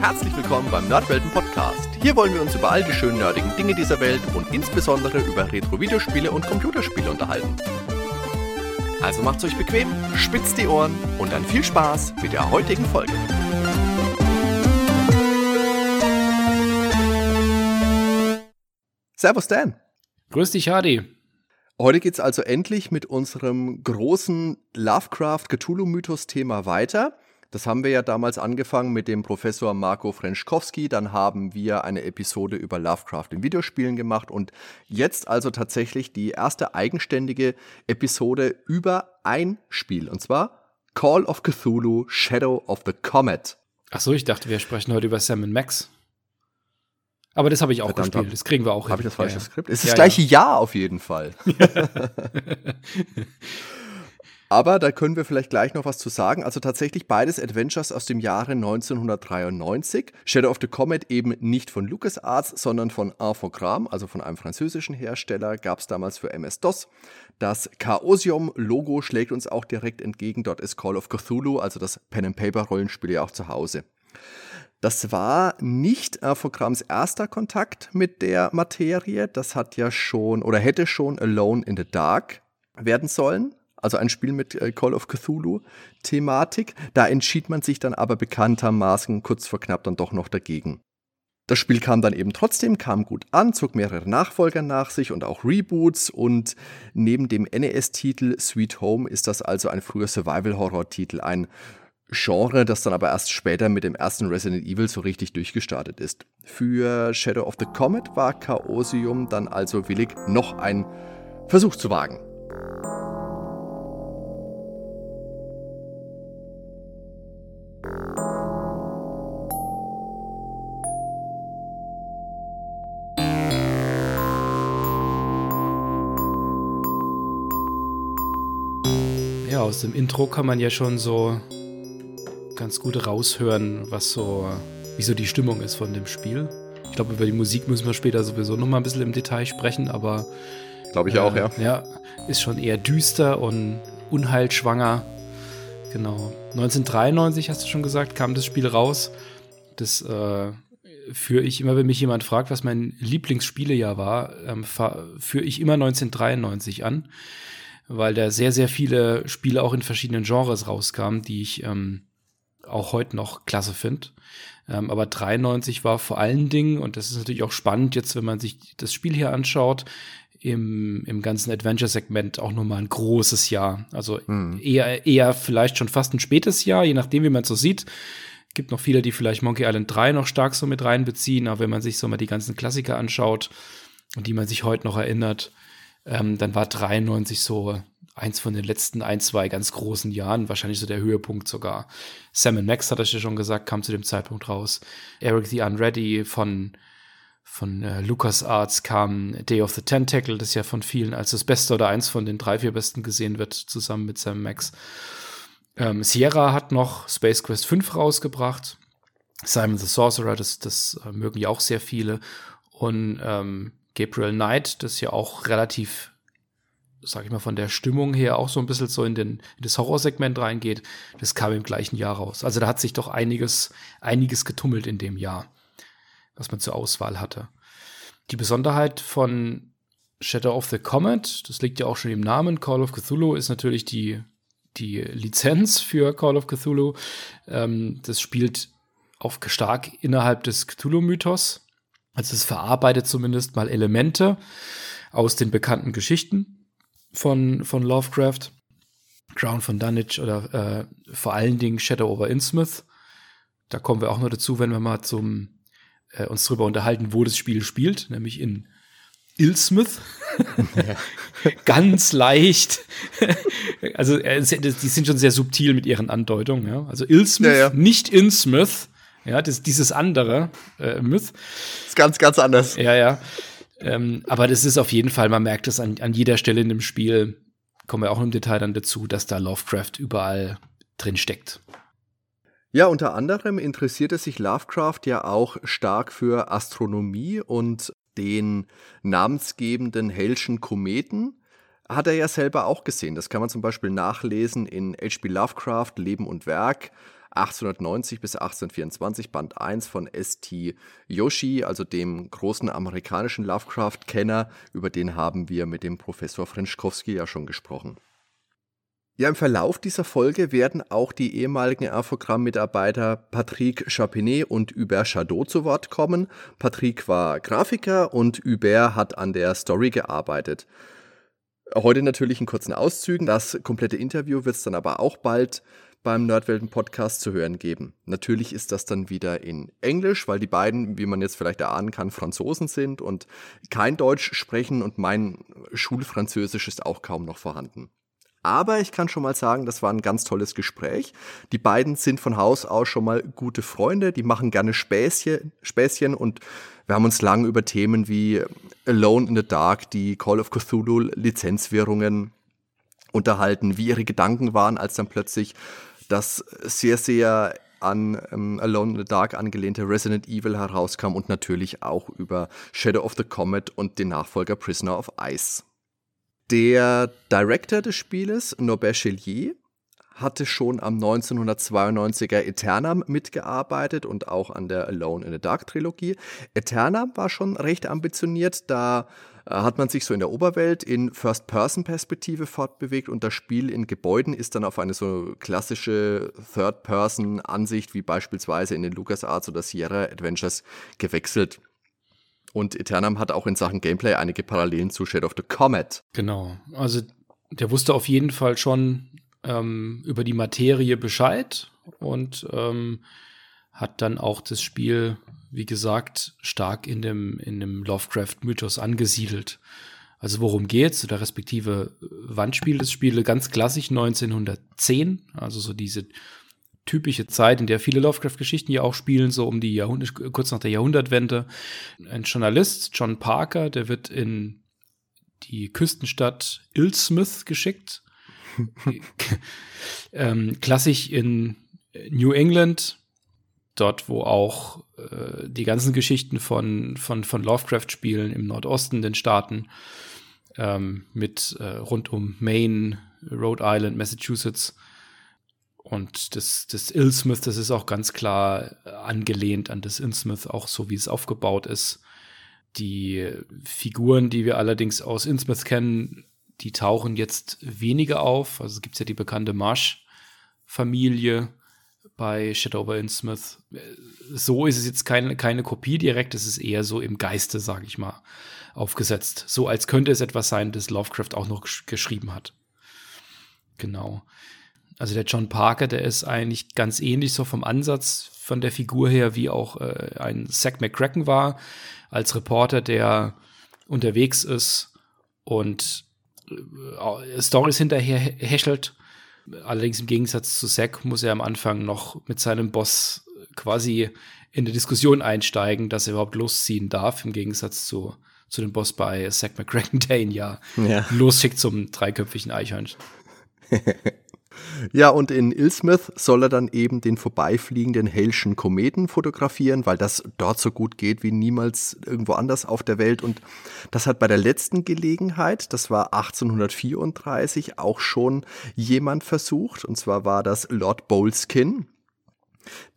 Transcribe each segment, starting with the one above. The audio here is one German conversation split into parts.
Herzlich willkommen beim Nerdwelten Podcast. Hier wollen wir uns über all die schönen nerdigen Dinge dieser Welt und insbesondere über Retro-Videospiele und Computerspiele unterhalten. Also macht's euch bequem, spitzt die Ohren und dann viel Spaß mit der heutigen Folge. Servus Dan. Grüß dich, Hardy. Heute geht's also endlich mit unserem großen Lovecraft-Cthulhu-Mythos-Thema weiter. Das haben wir ja damals angefangen mit dem Professor Marco Frenschkowski. Dann haben wir eine Episode über Lovecraft in Videospielen gemacht und jetzt also tatsächlich die erste eigenständige Episode über ein Spiel und zwar Call of Cthulhu Shadow of the Comet. Ach so, ich dachte, wir sprechen heute über Sam Max. Aber das habe ich auch Verdammt, gespielt. Das kriegen wir auch hin. Habe ich das falsche ja, Skript? Es ist ja, das gleiche ja. Jahr auf jeden Fall. Aber da können wir vielleicht gleich noch was zu sagen. Also tatsächlich beides Adventures aus dem Jahre 1993. Shadow of the Comet eben nicht von LucasArts, sondern von Infogrames, also von einem französischen Hersteller, gab es damals für MS-DOS. Das Chaosium-Logo schlägt uns auch direkt entgegen. Dort ist Call of Cthulhu, also das Pen-and-Paper-Rollenspiel ja auch zu Hause. Das war nicht Infogrames erster Kontakt mit der Materie. Das hat ja schon oder hätte schon Alone in the Dark werden sollen also ein Spiel mit äh, Call of Cthulhu-Thematik. Da entschied man sich dann aber bekanntermaßen kurz vor knapp dann doch noch dagegen. Das Spiel kam dann eben trotzdem, kam gut an, zog mehrere Nachfolger nach sich und auch Reboots und neben dem NES-Titel Sweet Home ist das also ein früher Survival-Horror-Titel, ein Genre, das dann aber erst später mit dem ersten Resident Evil so richtig durchgestartet ist. Für Shadow of the Comet war Chaosium dann also willig, noch einen Versuch zu wagen. Aus dem Intro kann man ja schon so ganz gut raushören, was so, wie so die Stimmung ist von dem Spiel. Ich glaube, über die Musik müssen wir später sowieso noch mal ein bisschen im Detail sprechen, aber. Glaube ich äh, auch, ja. Ja, ist schon eher düster und unheilschwanger. Genau. 1993, hast du schon gesagt, kam das Spiel raus. Das äh, führe ich immer, wenn mich jemand fragt, was mein Lieblingsspielejahr war, ähm, führe ich immer 1993 an weil da sehr, sehr viele Spiele auch in verschiedenen Genres rauskamen, die ich ähm, auch heute noch klasse finde. Ähm, aber 93 war vor allen Dingen, und das ist natürlich auch spannend jetzt, wenn man sich das Spiel hier anschaut, im, im ganzen Adventure-Segment auch nochmal ein großes Jahr. Also mhm. eher, eher vielleicht schon fast ein spätes Jahr, je nachdem, wie man es so sieht. Gibt noch viele, die vielleicht Monkey Island 3 noch stark so mit reinbeziehen, aber wenn man sich so mal die ganzen Klassiker anschaut und die man sich heute noch erinnert, ähm, dann war 93 so eins von den letzten ein, zwei ganz großen Jahren, wahrscheinlich so der Höhepunkt sogar. Sam Max, hat ich ja schon gesagt, kam zu dem Zeitpunkt raus. Eric the Unready von, von äh, LucasArts kam Day of the Tentacle, das ja von vielen als das Beste oder eins von den drei, vier Besten gesehen wird, zusammen mit Sam Max. Ähm, Sierra hat noch Space Quest 5 rausgebracht. Simon the Sorcerer, das, das äh, mögen ja auch sehr viele. Und ähm, Gabriel Knight, das ja auch relativ, sag ich mal, von der Stimmung her auch so ein bisschen so in, den, in das Horrorsegment reingeht, das kam im gleichen Jahr raus. Also da hat sich doch einiges, einiges getummelt in dem Jahr, was man zur Auswahl hatte. Die Besonderheit von Shadow of the Comet, das liegt ja auch schon im Namen, Call of Cthulhu, ist natürlich die, die Lizenz für Call of Cthulhu. Ähm, das spielt auf stark innerhalb des Cthulhu-Mythos. Also es verarbeitet zumindest mal Elemente aus den bekannten Geschichten von, von Lovecraft. Crown von Dunwich oder äh, vor allen Dingen Shadow over Innsmouth. Da kommen wir auch noch dazu, wenn wir mal zum, äh, uns darüber unterhalten, wo das Spiel spielt, nämlich in Ilsmouth. Ja. Ganz leicht. also äh, die sind schon sehr subtil mit ihren Andeutungen. Ja? Also Ilsmouth, ja, ja. nicht Innsmouth. Ja, das, dieses andere äh, Myth. Ist ganz, ganz anders. Ja, ja. Ähm, aber das ist auf jeden Fall, man merkt es an, an jeder Stelle in dem Spiel, kommen wir auch im Detail dann dazu, dass da Lovecraft überall drin steckt. Ja, unter anderem interessierte sich Lovecraft ja auch stark für Astronomie und den namensgebenden Hellschen Kometen hat er ja selber auch gesehen. Das kann man zum Beispiel nachlesen in H.P. Lovecraft, Leben und Werk 1890 bis 1824, Band 1 von S.T. Yoshi, also dem großen amerikanischen Lovecraft-Kenner. Über den haben wir mit dem Professor Frenschkowski ja schon gesprochen. Ja, im Verlauf dieser Folge werden auch die ehemaligen Infogramm-Mitarbeiter Patrick Chapinet und Hubert Chadot zu Wort kommen. Patrick war Grafiker und Hubert hat an der Story gearbeitet. Heute natürlich in kurzen Auszügen. Das komplette Interview wird es dann aber auch bald beim Nerdwelten Podcast zu hören geben. Natürlich ist das dann wieder in Englisch, weil die beiden, wie man jetzt vielleicht erahnen kann, Franzosen sind und kein Deutsch sprechen und mein Schulfranzösisch ist auch kaum noch vorhanden. Aber ich kann schon mal sagen, das war ein ganz tolles Gespräch. Die beiden sind von Haus aus schon mal gute Freunde, die machen gerne Späßchen, Späßchen und wir haben uns lang über Themen wie Alone in the Dark, die Call of Cthulhu Lizenzwährungen unterhalten, wie ihre Gedanken waren, als dann plötzlich das sehr, sehr an ähm, Alone in the Dark angelehnte Resident Evil herauskam und natürlich auch über Shadow of the Comet und den Nachfolger Prisoner of Ice. Der Director des Spieles, Norbert Chelier, hatte schon am 1992er Eternam mitgearbeitet und auch an der Alone in the Dark Trilogie. Eternam war schon recht ambitioniert, da äh, hat man sich so in der Oberwelt in First-Person-Perspektive fortbewegt und das Spiel in Gebäuden ist dann auf eine so klassische Third-Person-Ansicht wie beispielsweise in den LucasArts oder Sierra Adventures gewechselt. Und Eternam hat auch in Sachen Gameplay einige Parallelen zu Shadow of the Comet. Genau. Also der wusste auf jeden Fall schon ähm, über die Materie Bescheid und ähm, hat dann auch das Spiel, wie gesagt, stark in dem, in dem Lovecraft-Mythos angesiedelt. Also worum geht's? Oder respektive wann spielt das Spiel? Ganz klassisch 1910, also so diese typische Zeit, in der viele Lovecraft-Geschichten ja auch spielen, so um die Jahrhundert, kurz nach der Jahrhundertwende. Ein Journalist, John Parker, der wird in die Küstenstadt Ilsmith geschickt. ähm, klassisch in New England, dort, wo auch äh, die ganzen Geschichten von, von, von Lovecraft spielen, im Nordosten den Staaten, ähm, mit äh, rund um Maine, Rhode Island, Massachusetts und das, das Ilsmith, das ist auch ganz klar angelehnt an das Innsmouth, auch so wie es aufgebaut ist. Die Figuren, die wir allerdings aus Innsmouth kennen, die tauchen jetzt weniger auf. Also es gibt ja die bekannte Marsh-Familie bei Shadow over Innsmouth. So ist es jetzt keine, keine Kopie direkt, es ist eher so im Geiste, sage ich mal, aufgesetzt. So als könnte es etwas sein, das Lovecraft auch noch geschrieben hat. Genau. Also der John Parker, der ist eigentlich ganz ähnlich so vom Ansatz von der Figur her, wie auch äh, ein Zack McCracken war, als Reporter, der unterwegs ist und Stories hinterher häschelt. Allerdings im Gegensatz zu Zack muss er am Anfang noch mit seinem Boss quasi in der Diskussion einsteigen, dass er überhaupt losziehen darf, im Gegensatz zu, zu dem Boss bei Zack McCracken, der ihn ja, ja. losschickt zum dreiköpfigen Eichhörnchen. Ja, und in Ilsmith soll er dann eben den vorbeifliegenden Halschen Kometen fotografieren, weil das dort so gut geht wie niemals irgendwo anders auf der Welt. Und das hat bei der letzten Gelegenheit, das war 1834, auch schon jemand versucht. Und zwar war das Lord Boleskin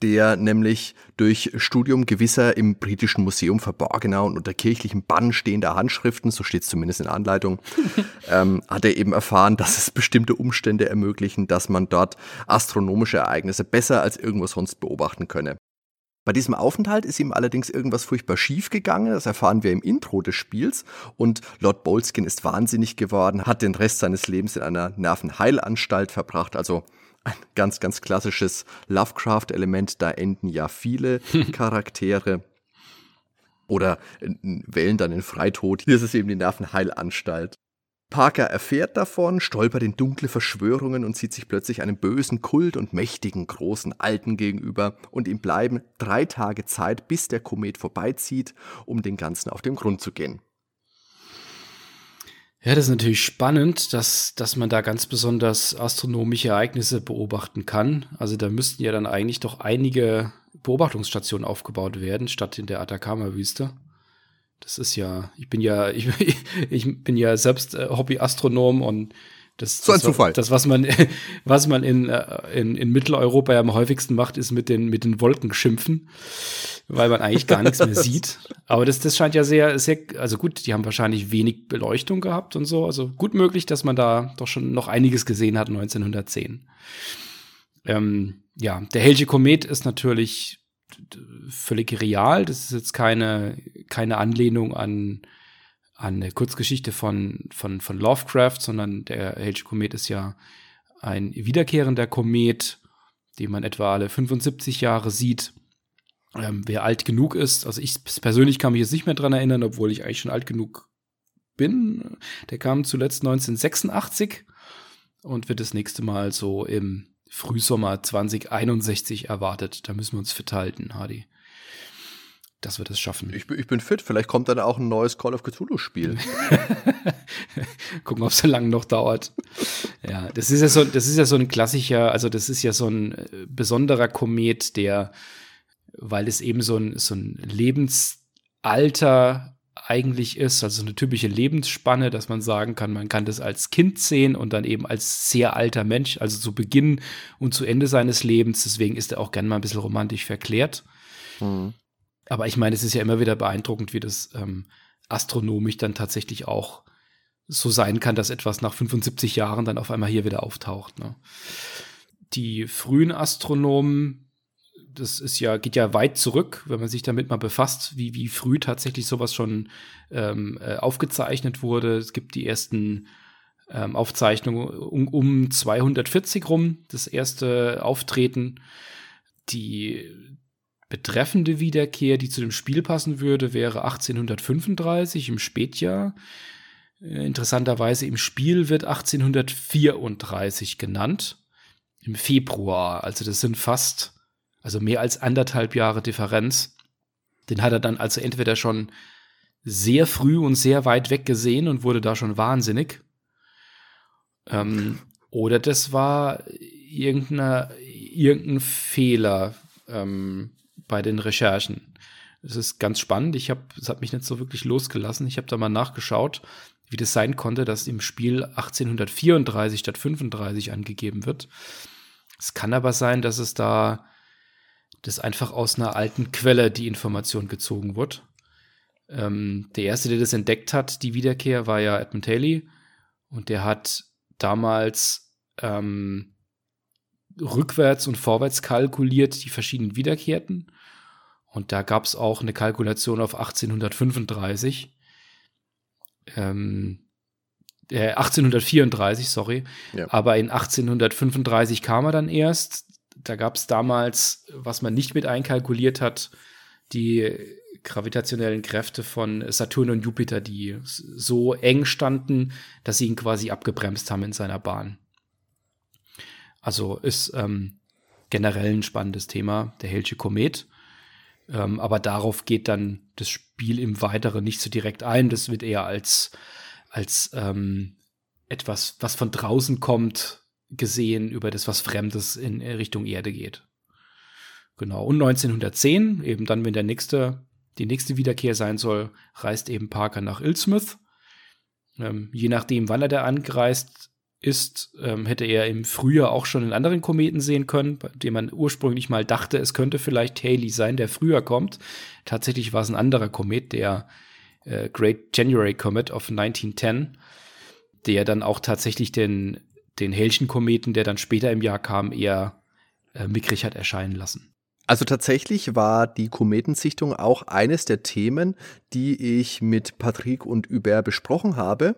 der nämlich durch Studium gewisser im britischen Museum verborgener und unter kirchlichem Bann stehender Handschriften, so steht es zumindest in der Anleitung, ähm, hat er eben erfahren, dass es bestimmte Umstände ermöglichen, dass man dort astronomische Ereignisse besser als irgendwo sonst beobachten könne. Bei diesem Aufenthalt ist ihm allerdings irgendwas furchtbar schief gegangen. Das erfahren wir im Intro des Spiels. Und Lord Bolskin ist wahnsinnig geworden, hat den Rest seines Lebens in einer Nervenheilanstalt verbracht. Also ein ganz, ganz klassisches Lovecraft-Element. Da enden ja viele Charaktere. Oder wählen dann den Freitod. Hier ist es eben die Nervenheilanstalt. Parker erfährt davon, stolpert in dunkle Verschwörungen und sieht sich plötzlich einem bösen Kult und mächtigen großen Alten gegenüber und ihm bleiben drei Tage Zeit, bis der Komet vorbeizieht, um den Ganzen auf den Grund zu gehen. Ja, das ist natürlich spannend, dass, dass man da ganz besonders astronomische Ereignisse beobachten kann. Also da müssten ja dann eigentlich doch einige Beobachtungsstationen aufgebaut werden, statt in der Atacama-Wüste. Das ist ja, ich bin ja, ich, ich bin ja selbst äh, Hobbyastronom und Das, so ein das, Zufall. Das, was man, was man in, äh, in, in Mitteleuropa ja am häufigsten macht, ist mit den, mit den Wolken schimpfen, weil man eigentlich gar nichts mehr sieht. Aber das, das scheint ja sehr, sehr, also gut, die haben wahrscheinlich wenig Beleuchtung gehabt und so. Also gut möglich, dass man da doch schon noch einiges gesehen hat 1910. Ähm, ja, der Helge Komet ist natürlich völlig real. Das ist jetzt keine, keine Anlehnung an, an eine Kurzgeschichte von, von, von Lovecraft, sondern der Helge Komet ist ja ein wiederkehrender Komet, den man etwa alle 75 Jahre sieht. Ähm, wer alt genug ist, also ich persönlich kann mich jetzt nicht mehr dran erinnern, obwohl ich eigentlich schon alt genug bin. Der kam zuletzt 1986 und wird das nächste Mal so im Frühsommer 2061 erwartet. Da müssen wir uns fit halten, Hardy. Dass wir das schaffen. Ich, ich bin fit. Vielleicht kommt dann auch ein neues Call of Cthulhu-Spiel. Gucken, ob es so lange noch dauert. Ja, das ist ja so, das ist ja so ein klassischer, also das ist ja so ein äh, besonderer Komet, der, weil es eben so ein, so ein Lebensalter eigentlich ist, also eine typische Lebensspanne, dass man sagen kann, man kann das als Kind sehen und dann eben als sehr alter Mensch, also zu Beginn und zu Ende seines Lebens. Deswegen ist er auch gern mal ein bisschen romantisch verklärt. Mhm. Aber ich meine, es ist ja immer wieder beeindruckend, wie das ähm, astronomisch dann tatsächlich auch so sein kann, dass etwas nach 75 Jahren dann auf einmal hier wieder auftaucht. Ne? Die frühen Astronomen das ist ja, geht ja weit zurück, wenn man sich damit mal befasst, wie, wie früh tatsächlich sowas schon ähm, äh, aufgezeichnet wurde. Es gibt die ersten ähm, Aufzeichnungen um, um 240 rum, das erste Auftreten. Die betreffende Wiederkehr, die zu dem Spiel passen würde, wäre 1835 im Spätjahr. Äh, interessanterweise im Spiel wird 1834 genannt. Im Februar. Also das sind fast also mehr als anderthalb Jahre Differenz. Den hat er dann also entweder schon sehr früh und sehr weit weg gesehen und wurde da schon wahnsinnig. Ähm, oder das war irgendein Fehler ähm, bei den Recherchen. Das ist ganz spannend. Ich habe, es hat mich nicht so wirklich losgelassen. Ich habe da mal nachgeschaut, wie das sein konnte, dass im Spiel 1834 statt 35 angegeben wird. Es kann aber sein, dass es da dass einfach aus einer alten Quelle die Information gezogen wird. Ähm, der erste, der das entdeckt hat, die Wiederkehr, war ja Edmund Haley. Und der hat damals ähm, rückwärts und vorwärts kalkuliert die verschiedenen Wiederkehrten. Und da gab es auch eine Kalkulation auf 1835. Ähm, äh, 1834, sorry. Ja. Aber in 1835 kam er dann erst da gab es damals, was man nicht mit einkalkuliert hat, die gravitationellen Kräfte von Saturn und Jupiter, die so eng standen, dass sie ihn quasi abgebremst haben in seiner Bahn. Also ist ähm, generell ein spannendes Thema, der Hellsche Komet. Ähm, aber darauf geht dann das Spiel im Weiteren nicht so direkt ein. Das wird eher als, als ähm, etwas, was von draußen kommt, gesehen über das, was Fremdes in Richtung Erde geht. Genau. Und 1910, eben dann, wenn der nächste, die nächste Wiederkehr sein soll, reist eben Parker nach Ilsmouth. Ähm, je nachdem, wann er da angereist ist, ähm, hätte er im Frühjahr auch schon einen anderen Kometen sehen können, bei dem man ursprünglich mal dachte, es könnte vielleicht Haley sein, der früher kommt. Tatsächlich war es ein anderer Komet, der äh, Great January Comet of 1910, der dann auch tatsächlich den den Helchen-Kometen, der dann später im Jahr kam, eher äh, mickrig hat erscheinen lassen. Also tatsächlich war die Kometensichtung auch eines der Themen, die ich mit Patrick und Hubert besprochen habe.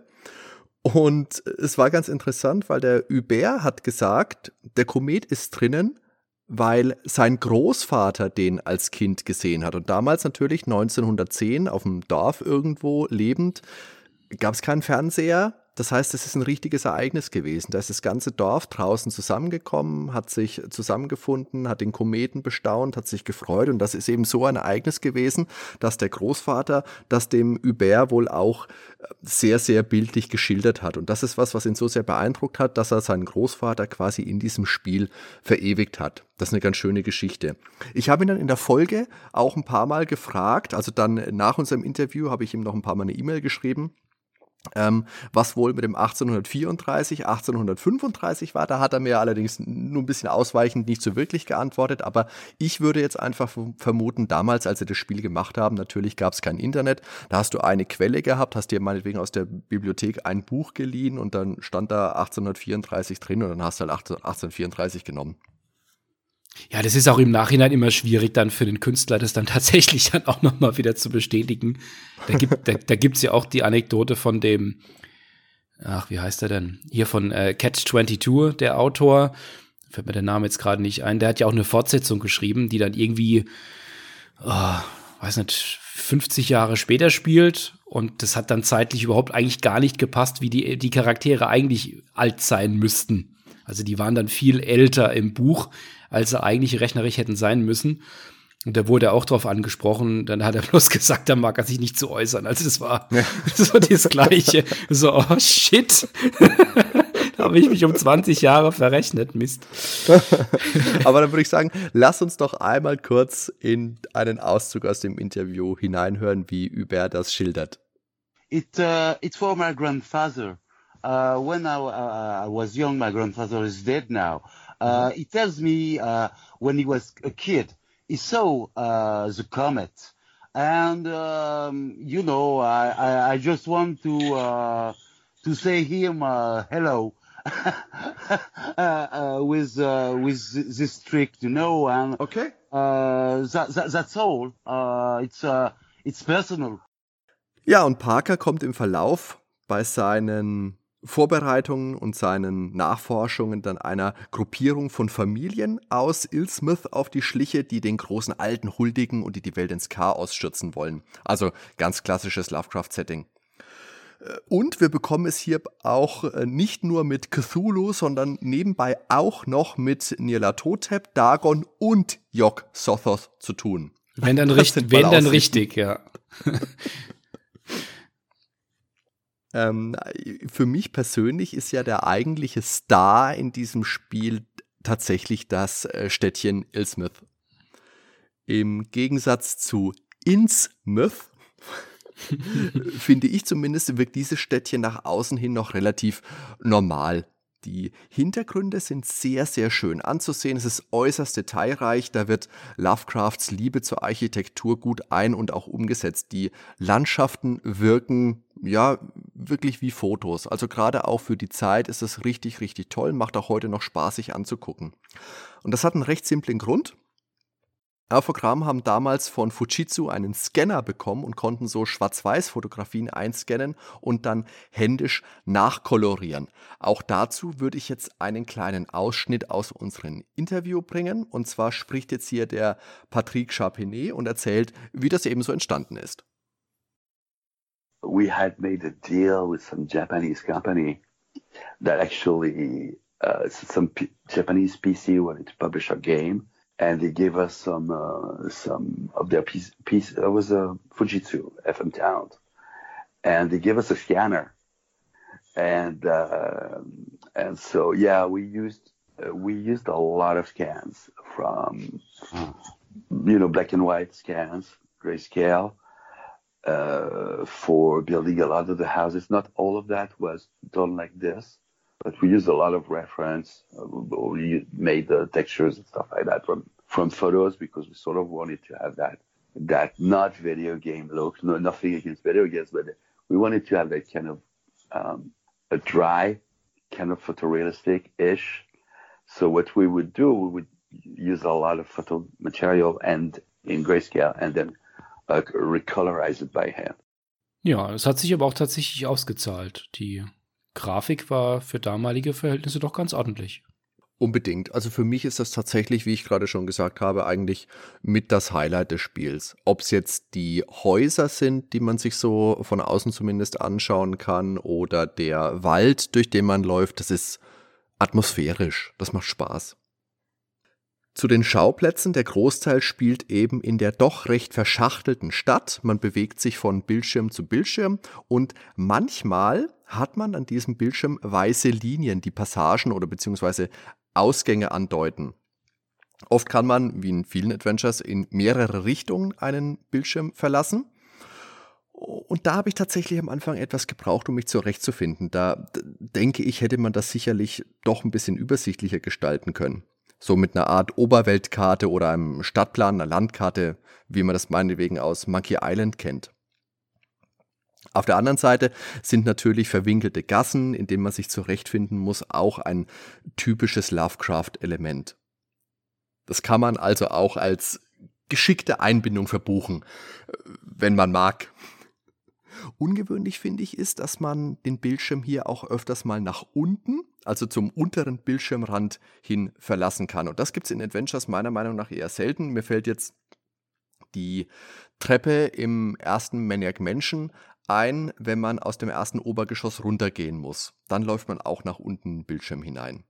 Und es war ganz interessant, weil der Hubert hat gesagt, der Komet ist drinnen, weil sein Großvater den als Kind gesehen hat. Und damals natürlich 1910 auf dem Dorf irgendwo lebend, gab es keinen Fernseher, das heißt, es ist ein richtiges Ereignis gewesen. Da ist das ganze Dorf draußen zusammengekommen, hat sich zusammengefunden, hat den Kometen bestaunt, hat sich gefreut. Und das ist eben so ein Ereignis gewesen, dass der Großvater das dem Hubert wohl auch äh, sehr, sehr bildlich geschildert hat. Und das ist was, was ihn so sehr beeindruckt hat, dass er seinen Großvater quasi in diesem Spiel verewigt hat. Das ist eine ganz schöne Geschichte. Ich habe ihn dann in der Folge auch ein paar Mal gefragt, also dann nach unserem Interview habe ich ihm noch ein paar Mal eine E-Mail geschrieben ähm, was wohl mit dem 1834, 1835 war. Da hat er mir allerdings nur ein bisschen ausweichend nicht so wirklich geantwortet. Aber ich würde jetzt einfach vermuten, damals, als sie das Spiel gemacht haben, natürlich gab es kein Internet. Da hast du eine Quelle gehabt, hast dir meinetwegen aus der Bibliothek ein Buch geliehen und dann stand da 1834 drin und dann hast du halt 1834 genommen. Ja, das ist auch im Nachhinein immer schwierig dann für den Künstler, das dann tatsächlich dann auch nochmal wieder zu bestätigen. Da gibt da, da ja auch die Anekdote von dem, ach, wie heißt er denn? Hier von äh, Catch 22, der Autor. Fällt mir der Name jetzt gerade nicht ein. Der hat ja auch eine Fortsetzung geschrieben, die dann irgendwie, oh, weiß nicht, 50 Jahre später spielt. Und das hat dann zeitlich überhaupt eigentlich gar nicht gepasst, wie die, die Charaktere eigentlich alt sein müssten. Also die waren dann viel älter im Buch, als sie eigentlich rechnerisch hätten sein müssen. Und da wurde er auch drauf angesprochen. Dann hat er bloß gesagt, da mag er sich nicht zu äußern. Also das war ja. so das Gleiche. So, oh shit. da habe ich mich um 20 Jahre verrechnet. Mist. Aber dann würde ich sagen, lass uns doch einmal kurz in einen Auszug aus dem Interview hineinhören, wie Hubert das schildert. It, uh, it's for my grandfather. Uh, when I, uh, I was young, my grandfather is dead now. Uh, he tells me uh, when he was a kid, he saw uh, the comet. And, um, you know, I, I, I, just want to, uh, to say him uh, hello uh, with, with this trick, you know. And okay. That, that, that's all. it's, it's personal. Ja, und Parker kommt im Verlauf bei seinen Vorbereitungen und seinen Nachforschungen dann einer Gruppierung von Familien aus Ilsmith auf die Schliche, die den großen Alten huldigen und die die Welt ins Chaos stürzen wollen. Also ganz klassisches Lovecraft-Setting. Äh, und wir bekommen es hier auch äh, nicht nur mit Cthulhu, sondern nebenbei auch noch mit Nyarlathotep, Dagon und Yog Sothoth zu tun. Wenn dann, richtig, wenn dann richtig, ja. Ähm, für mich persönlich ist ja der eigentliche Star in diesem Spiel tatsächlich das äh, Städtchen Ilsmith. Im Gegensatz zu Innsmouth finde ich zumindest, wirkt dieses Städtchen nach außen hin noch relativ normal. Die Hintergründe sind sehr, sehr schön anzusehen. Es ist äußerst detailreich. Da wird Lovecrafts Liebe zur Architektur gut ein- und auch umgesetzt. Die Landschaften wirken ja wirklich wie Fotos. Also gerade auch für die Zeit ist es richtig, richtig toll. Macht auch heute noch Spaß, sich anzugucken. Und das hat einen recht simplen Grund. Alphogram haben damals von Fujitsu einen Scanner bekommen und konnten so Schwarz-Weiß-Fotografien einscannen und dann händisch nachkolorieren. Auch dazu würde ich jetzt einen kleinen Ausschnitt aus unserem Interview bringen. Und zwar spricht jetzt hier der Patrick Chapenet und erzählt, wie das eben so entstanden ist. We had made a deal with some Japanese company that actually uh, some P Japanese PC wanted to publish a game. and they gave us some uh, some of their piece. piece it was a Fujitsu FM talent, and they gave us a scanner, and uh, and so yeah, we used uh, we used a lot of scans from you know black and white scans, grayscale. Uh, for building a lot of the houses, not all of that was done like this but we used a lot of reference. We made the textures and stuff like that from from photos because we sort of wanted to have that that not video game look. No, nothing against video games, but we wanted to have that kind of um, a dry, kind of photorealistic ish. So what we would do, we would use a lot of photo material and in grayscale, and then uh, recolorize it by hand. Ja, es hat sich aber auch tatsächlich ausgezahlt. Die Grafik war für damalige Verhältnisse doch ganz ordentlich. Unbedingt. Also für mich ist das tatsächlich, wie ich gerade schon gesagt habe, eigentlich mit das Highlight des Spiels. Ob es jetzt die Häuser sind, die man sich so von außen zumindest anschauen kann, oder der Wald, durch den man läuft, das ist atmosphärisch. Das macht Spaß. Zu den Schauplätzen, der Großteil spielt eben in der doch recht verschachtelten Stadt. Man bewegt sich von Bildschirm zu Bildschirm und manchmal hat man an diesem Bildschirm weiße Linien, die Passagen oder beziehungsweise Ausgänge andeuten. Oft kann man, wie in vielen Adventures, in mehrere Richtungen einen Bildschirm verlassen. Und da habe ich tatsächlich am Anfang etwas gebraucht, um mich zurechtzufinden. Da denke ich, hätte man das sicherlich doch ein bisschen übersichtlicher gestalten können. So mit einer Art Oberweltkarte oder einem Stadtplan, einer Landkarte, wie man das meinetwegen aus Monkey Island kennt. Auf der anderen Seite sind natürlich verwinkelte Gassen, in denen man sich zurechtfinden muss, auch ein typisches Lovecraft-Element. Das kann man also auch als geschickte Einbindung verbuchen, wenn man mag. Ungewöhnlich finde ich ist, dass man den Bildschirm hier auch öfters mal nach unten, also zum unteren Bildschirmrand hin verlassen kann. Und das gibt es in Adventures meiner Meinung nach eher selten. Mir fällt jetzt die Treppe im ersten Maniac Mansion ein, wenn man aus dem ersten Obergeschoss runtergehen muss. Dann läuft man auch nach unten den Bildschirm hinein.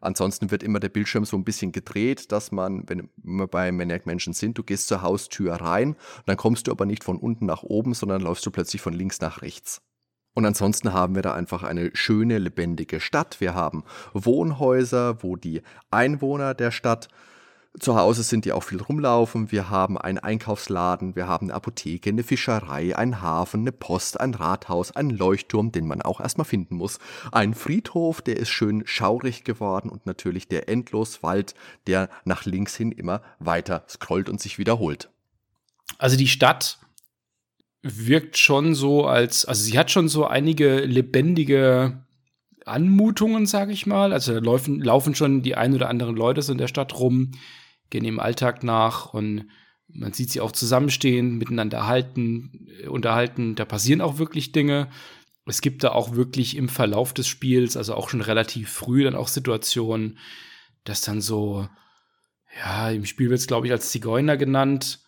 Ansonsten wird immer der Bildschirm so ein bisschen gedreht, dass man, wenn wir bei Maniac Menschen sind, du gehst zur Haustür rein, dann kommst du aber nicht von unten nach oben, sondern läufst du plötzlich von links nach rechts. Und ansonsten haben wir da einfach eine schöne, lebendige Stadt. Wir haben Wohnhäuser, wo die Einwohner der Stadt zu Hause sind, die auch viel rumlaufen. Wir haben einen Einkaufsladen, wir haben eine Apotheke, eine Fischerei, einen Hafen, eine Post, ein Rathaus, einen Leuchtturm, den man auch erstmal finden muss. Ein Friedhof, der ist schön schaurig geworden und natürlich der Endloswald, der nach links hin immer weiter scrollt und sich wiederholt. Also die Stadt wirkt schon so als, also sie hat schon so einige lebendige Anmutungen, sage ich mal. Also da laufen, laufen schon die ein oder anderen Leute so in der Stadt rum, gehen im Alltag nach und man sieht sie auch zusammenstehen, miteinander halten, äh, unterhalten. Da passieren auch wirklich Dinge. Es gibt da auch wirklich im Verlauf des Spiels, also auch schon relativ früh, dann auch Situationen, dass dann so, ja, im Spiel wird es, glaube ich, als Zigeuner genannt,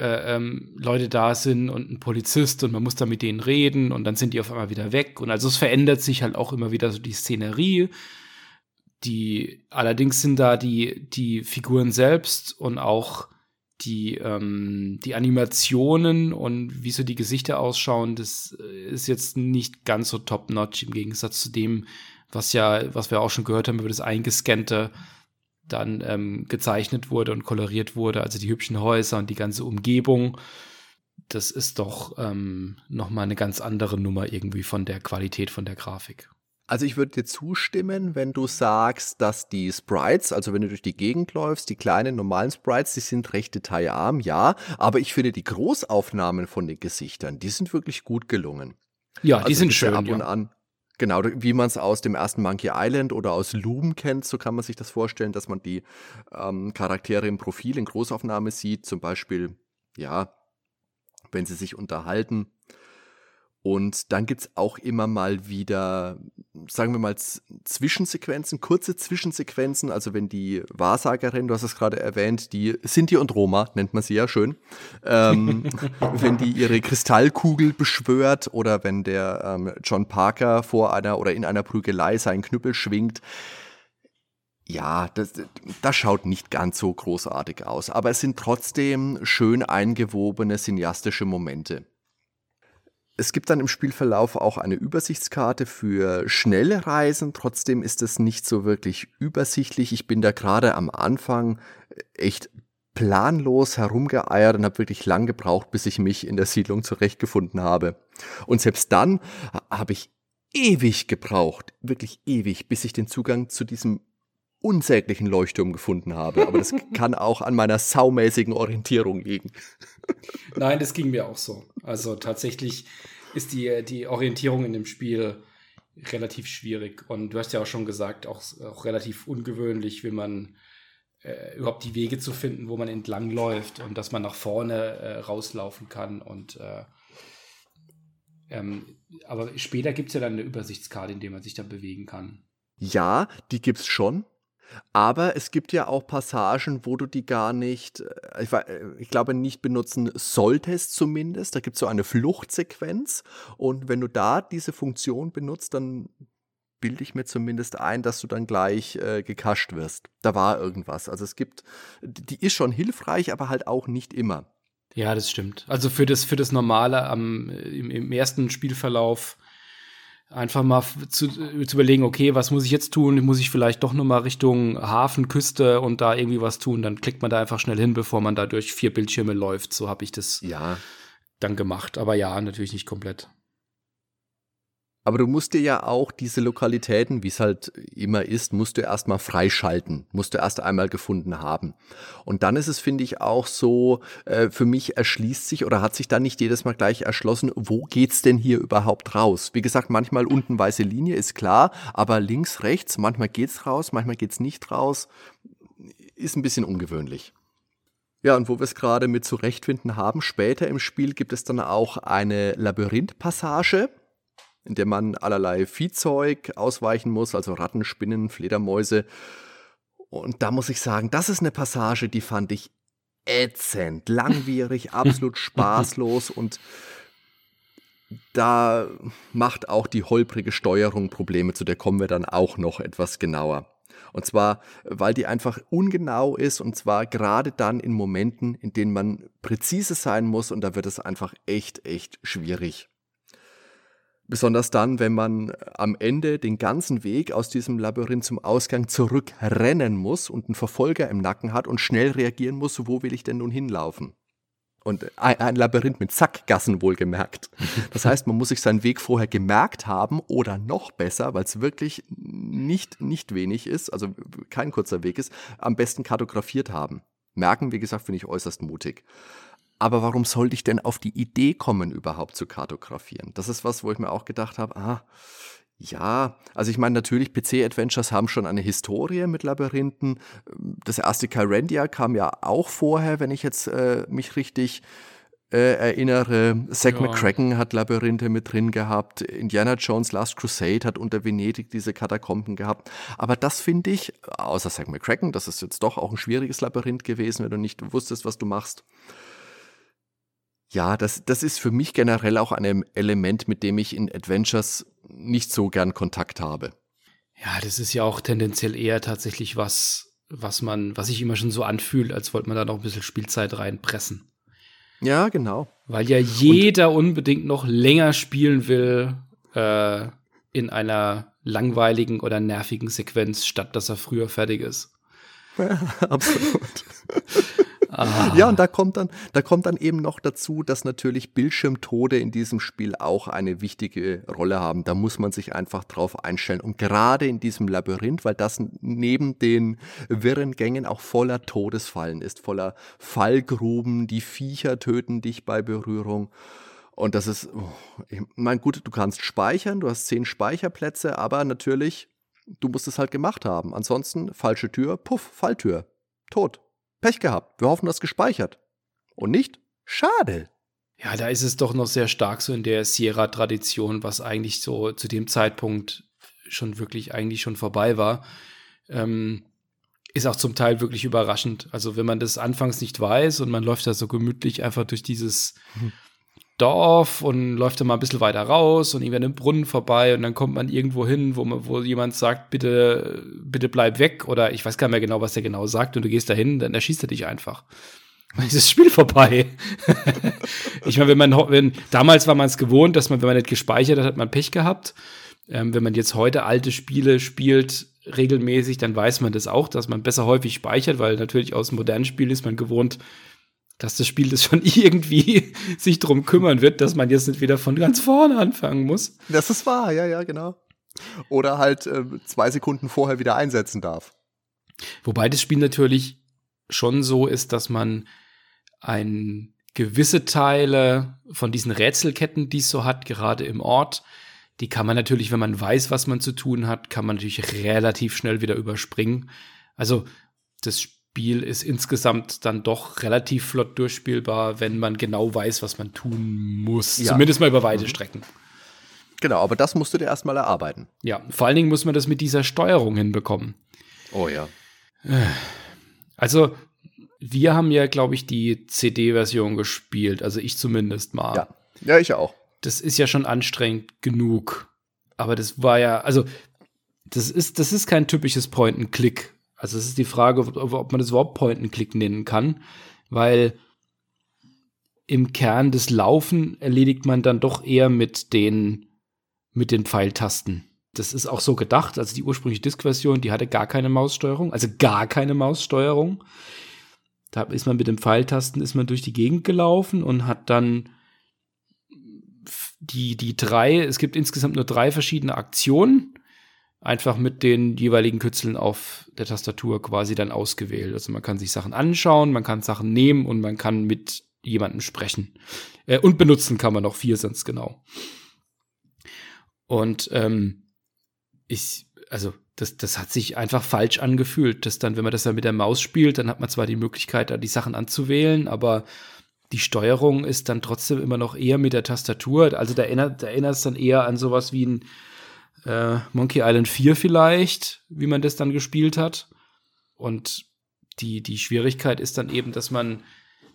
äh, ähm, Leute da sind und ein Polizist und man muss da mit denen reden und dann sind die auf einmal wieder weg. Und also es verändert sich halt auch immer wieder so die Szenerie. Die, allerdings sind da die, die Figuren selbst und auch die, ähm, die Animationen und wie so die Gesichter ausschauen, das äh, ist jetzt nicht ganz so top-notch im Gegensatz zu dem, was ja, was wir auch schon gehört haben über das eingescannte dann ähm, gezeichnet wurde und koloriert wurde, also die hübschen Häuser und die ganze Umgebung. Das ist doch ähm, nochmal eine ganz andere Nummer irgendwie von der Qualität von der Grafik. Also ich würde dir zustimmen, wenn du sagst, dass die Sprites, also wenn du durch die Gegend läufst, die kleinen normalen Sprites, die sind recht detailarm, ja, aber ich finde die Großaufnahmen von den Gesichtern, die sind wirklich gut gelungen. Ja, die also sind schön. Ab und ja. an Genau, wie man es aus dem ersten Monkey Island oder aus Loom kennt, so kann man sich das vorstellen, dass man die ähm, Charaktere im Profil in Großaufnahme sieht. Zum Beispiel, ja, wenn sie sich unterhalten und dann gibt es auch immer mal wieder, sagen wir mal, Zwischensequenzen, kurze Zwischensequenzen. Also wenn die Wahrsagerin, du hast es gerade erwähnt, die Sinti und Roma, nennt man sie ja schön, ähm, wenn die ihre Kristallkugel beschwört oder wenn der ähm, John Parker vor einer oder in einer Prügelei seinen Knüppel schwingt. Ja, das, das schaut nicht ganz so großartig aus, aber es sind trotzdem schön eingewobene cineastische Momente. Es gibt dann im Spielverlauf auch eine Übersichtskarte für schnelle Reisen. Trotzdem ist es nicht so wirklich übersichtlich. Ich bin da gerade am Anfang echt planlos herumgeeiert und habe wirklich lang gebraucht, bis ich mich in der Siedlung zurechtgefunden habe. Und selbst dann habe ich ewig gebraucht, wirklich ewig, bis ich den Zugang zu diesem unsäglichen Leuchtturm gefunden habe. Aber das kann auch an meiner saumäßigen Orientierung liegen. Nein, das ging mir auch so. Also tatsächlich ist die, die Orientierung in dem Spiel relativ schwierig. Und du hast ja auch schon gesagt, auch, auch relativ ungewöhnlich, wie man äh, überhaupt die Wege zu finden, wo man entlang läuft und dass man nach vorne äh, rauslaufen kann. Und äh, ähm, aber später gibt es ja dann eine Übersichtskarte, in der man sich dann bewegen kann. Ja, die gibt es schon. Aber es gibt ja auch Passagen, wo du die gar nicht, äh, ich, äh, ich glaube, nicht benutzen solltest zumindest. Da gibt es so eine Fluchtsequenz. Und wenn du da diese Funktion benutzt, dann bilde ich mir zumindest ein, dass du dann gleich äh, gekascht wirst. Da war irgendwas. Also es gibt, die ist schon hilfreich, aber halt auch nicht immer. Ja, das stimmt. Also für das, für das Normale am, im, im ersten Spielverlauf einfach mal zu, zu überlegen, okay, was muss ich jetzt tun? Muss ich vielleicht doch noch mal Richtung Hafen, Küste und da irgendwie was tun? Dann klickt man da einfach schnell hin, bevor man da durch vier Bildschirme läuft. So habe ich das ja. dann gemacht. Aber ja, natürlich nicht komplett. Aber du musst dir ja auch diese Lokalitäten, wie es halt immer ist, musst du erstmal freischalten, musst du erst einmal gefunden haben. Und dann ist es, finde ich, auch so, äh, für mich erschließt sich oder hat sich dann nicht jedes Mal gleich erschlossen, wo geht's denn hier überhaupt raus? Wie gesagt, manchmal unten weiße Linie ist klar, aber links, rechts, manchmal geht's raus, manchmal geht's nicht raus, ist ein bisschen ungewöhnlich. Ja, und wo wir es gerade mit zurechtfinden haben, später im Spiel gibt es dann auch eine Labyrinthpassage, in der man allerlei Viehzeug ausweichen muss, also Ratten, Spinnen, Fledermäuse. Und da muss ich sagen, das ist eine Passage, die fand ich ätzend, langwierig, absolut spaßlos und da macht auch die holprige Steuerung Probleme, zu der kommen wir dann auch noch etwas genauer. Und zwar, weil die einfach ungenau ist und zwar gerade dann in Momenten, in denen man präzise sein muss und da wird es einfach echt, echt schwierig. Besonders dann, wenn man am Ende den ganzen Weg aus diesem Labyrinth zum Ausgang zurückrennen muss und einen Verfolger im Nacken hat und schnell reagieren muss, wo will ich denn nun hinlaufen? Und ein, Labyrinth mit Sackgassen wohlgemerkt. Das heißt, man muss sich seinen Weg vorher gemerkt haben oder noch besser, weil es wirklich nicht, nicht wenig ist, also kein kurzer Weg ist, am besten kartografiert haben. Merken, wie gesagt, finde ich äußerst mutig. Aber warum sollte ich denn auf die Idee kommen, überhaupt zu kartografieren? Das ist was, wo ich mir auch gedacht habe, ah, ja, also ich meine natürlich, PC-Adventures haben schon eine Historie mit Labyrinthen. Das erste Kyrandia kam ja auch vorher, wenn ich jetzt äh, mich richtig äh, erinnere. Zack ja. McCracken hat Labyrinthe mit drin gehabt. Indiana Jones Last Crusade hat unter Venedig diese Katakomben gehabt. Aber das finde ich, außer Zack McCracken, das ist jetzt doch auch ein schwieriges Labyrinth gewesen, wenn du nicht wusstest, was du machst. Ja, das, das ist für mich generell auch ein Element, mit dem ich in Adventures nicht so gern Kontakt habe. Ja, das ist ja auch tendenziell eher tatsächlich was, was man, was sich immer schon so anfühlt, als wollte man da noch ein bisschen Spielzeit reinpressen. Ja, genau. Weil ja jeder Und unbedingt noch länger spielen will äh, in einer langweiligen oder nervigen Sequenz, statt dass er früher fertig ist. Absolut. Ah. Ja, und da kommt dann, da kommt dann eben noch dazu, dass natürlich Bildschirmtode in diesem Spiel auch eine wichtige Rolle haben. Da muss man sich einfach drauf einstellen. Und gerade in diesem Labyrinth, weil das neben den wirren Gängen auch voller Todesfallen ist, voller Fallgruben, die Viecher töten dich bei Berührung. Und das ist, oh, ich meine, gut, du kannst speichern, du hast zehn Speicherplätze, aber natürlich, du musst es halt gemacht haben. Ansonsten falsche Tür, puff, Falltür, tot. Pech gehabt. Wir hoffen, das gespeichert. Und nicht? Schade. Ja, da ist es doch noch sehr stark so in der Sierra-Tradition, was eigentlich so zu dem Zeitpunkt schon wirklich eigentlich schon vorbei war. Ähm, ist auch zum Teil wirklich überraschend. Also wenn man das anfangs nicht weiß und man läuft da so gemütlich einfach durch dieses mhm. Dorf und läuft dann mal ein bisschen weiter raus und irgendwann im Brunnen vorbei und dann kommt man irgendwo hin, wo, wo jemand sagt, bitte, bitte bleib weg oder ich weiß gar nicht mehr genau, was der genau sagt und du gehst dahin, dann erschießt er dich einfach. Dann ist das Spiel vorbei. ich meine, wenn man, wenn, damals war man es gewohnt, dass man, wenn man nicht gespeichert hat, hat man Pech gehabt. Ähm, wenn man jetzt heute alte Spiele spielt, regelmäßig, dann weiß man das auch, dass man besser häufig speichert, weil natürlich aus modernen Spielen ist man gewohnt, dass das Spiel das schon irgendwie sich drum kümmern wird, dass man jetzt nicht wieder von ganz vorne anfangen muss. Das ist wahr, ja, ja, genau. Oder halt äh, zwei Sekunden vorher wieder einsetzen darf. Wobei das Spiel natürlich schon so ist, dass man ein gewisse Teile von diesen Rätselketten, die es so hat, gerade im Ort, die kann man natürlich, wenn man weiß, was man zu tun hat, kann man natürlich relativ schnell wieder überspringen. Also das Spiel Spiel ist insgesamt dann doch relativ flott durchspielbar, wenn man genau weiß, was man tun muss. Ja. Zumindest mal über weite mhm. Strecken. Genau, aber das musst du dir erstmal erarbeiten. Ja, vor allen Dingen muss man das mit dieser Steuerung hinbekommen. Oh ja. Also, wir haben ja, glaube ich, die CD-Version gespielt. Also ich zumindest mal. Ja. ja, ich auch. Das ist ja schon anstrengend genug. Aber das war ja, also, das ist, das ist kein typisches Point-and-Click also es ist die Frage, ob man das überhaupt Point-and-Click nennen kann, weil im Kern des Laufen erledigt man dann doch eher mit den, mit den Pfeiltasten. Das ist auch so gedacht. Also die ursprüngliche Disk-Version, die hatte gar keine Maussteuerung, also gar keine Maussteuerung. Da ist man mit den Pfeiltasten ist man durch die Gegend gelaufen und hat dann die, die drei, es gibt insgesamt nur drei verschiedene Aktionen, einfach mit den jeweiligen Kürzeln auf der Tastatur quasi dann ausgewählt. Also man kann sich Sachen anschauen, man kann Sachen nehmen und man kann mit jemandem sprechen. Äh, und benutzen kann man noch vier sind's genau. Und ähm, ich, also das, das hat sich einfach falsch angefühlt, dass dann, wenn man das dann mit der Maus spielt, dann hat man zwar die Möglichkeit, da die Sachen anzuwählen, aber die Steuerung ist dann trotzdem immer noch eher mit der Tastatur. Also da erinnert, da erinnert es dann eher an sowas wie ein äh, Monkey Island 4 vielleicht, wie man das dann gespielt hat. Und die, die Schwierigkeit ist dann eben, dass man,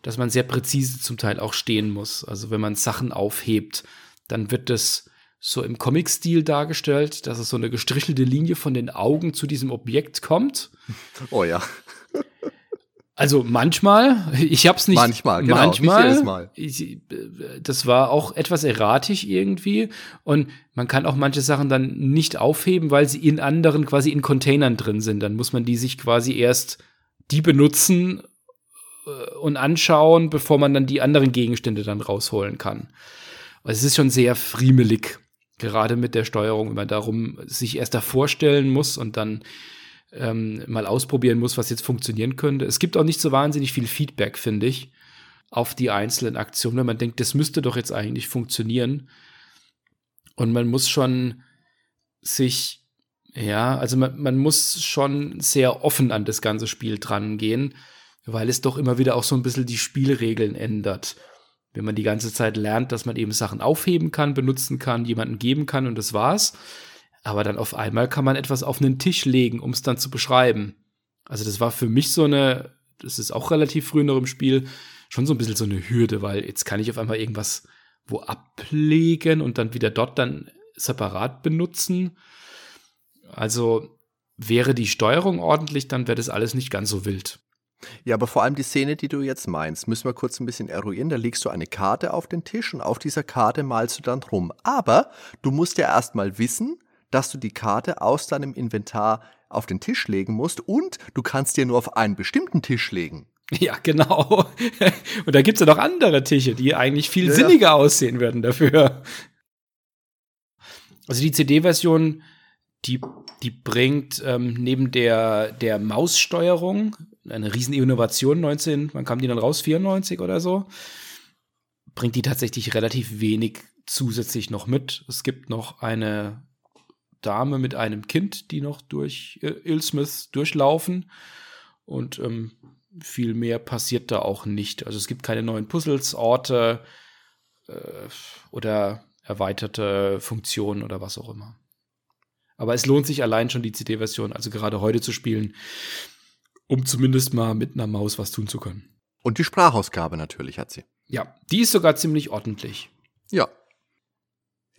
dass man sehr präzise zum Teil auch stehen muss. Also wenn man Sachen aufhebt, dann wird das so im Comic-Stil dargestellt, dass es so eine gestrichelte Linie von den Augen zu diesem Objekt kommt. Oh ja. Also manchmal, ich hab's nicht. Manchmal, genau, manchmal. Ich, das war auch etwas erratisch irgendwie. Und man kann auch manche Sachen dann nicht aufheben, weil sie in anderen quasi in Containern drin sind. Dann muss man die sich quasi erst die benutzen äh, und anschauen, bevor man dann die anderen Gegenstände dann rausholen kann. Also es ist schon sehr friemelig, gerade mit der Steuerung, wenn man darum sich erst da vorstellen muss und dann ähm, mal ausprobieren muss, was jetzt funktionieren könnte. Es gibt auch nicht so wahnsinnig viel Feedback, finde ich, auf die einzelnen Aktionen, wenn man denkt, das müsste doch jetzt eigentlich funktionieren. Und man muss schon sich, ja, also man, man muss schon sehr offen an das ganze Spiel dran gehen, weil es doch immer wieder auch so ein bisschen die Spielregeln ändert. Wenn man die ganze Zeit lernt, dass man eben Sachen aufheben kann, benutzen kann, jemanden geben kann und das war's aber dann auf einmal kann man etwas auf einen Tisch legen, um es dann zu beschreiben. Also das war für mich so eine, das ist auch relativ früh noch im Spiel, schon so ein bisschen so eine Hürde, weil jetzt kann ich auf einmal irgendwas wo ablegen und dann wieder dort dann separat benutzen. Also wäre die Steuerung ordentlich, dann wäre das alles nicht ganz so wild. Ja, aber vor allem die Szene, die du jetzt meinst, müssen wir kurz ein bisschen eruieren. Da legst du eine Karte auf den Tisch und auf dieser Karte malst du dann rum. Aber du musst ja erstmal wissen, dass du die Karte aus deinem Inventar auf den Tisch legen musst und du kannst dir nur auf einen bestimmten Tisch legen. Ja, genau. Und da gibt es ja noch andere Tische, die eigentlich viel ja. sinniger aussehen würden dafür. Also die CD-Version, die, die bringt ähm, neben der, der Maussteuerung eine riesen Innovation 19, wann kam die dann raus? 94 oder so? Bringt die tatsächlich relativ wenig zusätzlich noch mit. Es gibt noch eine Dame mit einem Kind, die noch durch äh, Ilsmith durchlaufen. Und ähm, viel mehr passiert da auch nicht. Also es gibt keine neuen Puzzles, Orte äh, oder erweiterte Funktionen oder was auch immer. Aber es lohnt sich allein schon die CD-Version, also gerade heute zu spielen, um zumindest mal mit einer Maus was tun zu können. Und die Sprachausgabe natürlich hat sie. Ja, die ist sogar ziemlich ordentlich. Ja,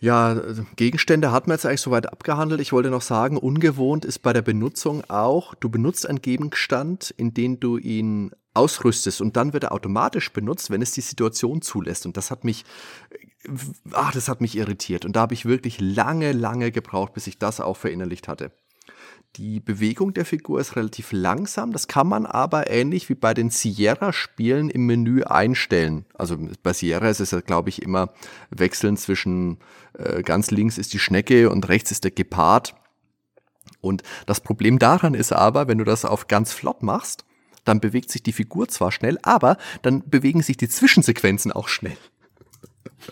ja, Gegenstände hat man jetzt eigentlich soweit abgehandelt. Ich wollte noch sagen, ungewohnt ist bei der Benutzung auch, du benutzt einen Gegenstand, in den du ihn ausrüstest und dann wird er automatisch benutzt, wenn es die Situation zulässt. Und das hat mich, ach, das hat mich irritiert. Und da habe ich wirklich lange, lange gebraucht, bis ich das auch verinnerlicht hatte. Die Bewegung der Figur ist relativ langsam. Das kann man aber ähnlich wie bei den Sierra-Spielen im Menü einstellen. Also bei Sierra ist es ja, glaube ich, immer wechseln zwischen äh, ganz links ist die Schnecke und rechts ist der Gepard. Und das Problem daran ist aber, wenn du das auf ganz flott machst, dann bewegt sich die Figur zwar schnell, aber dann bewegen sich die Zwischensequenzen auch schnell.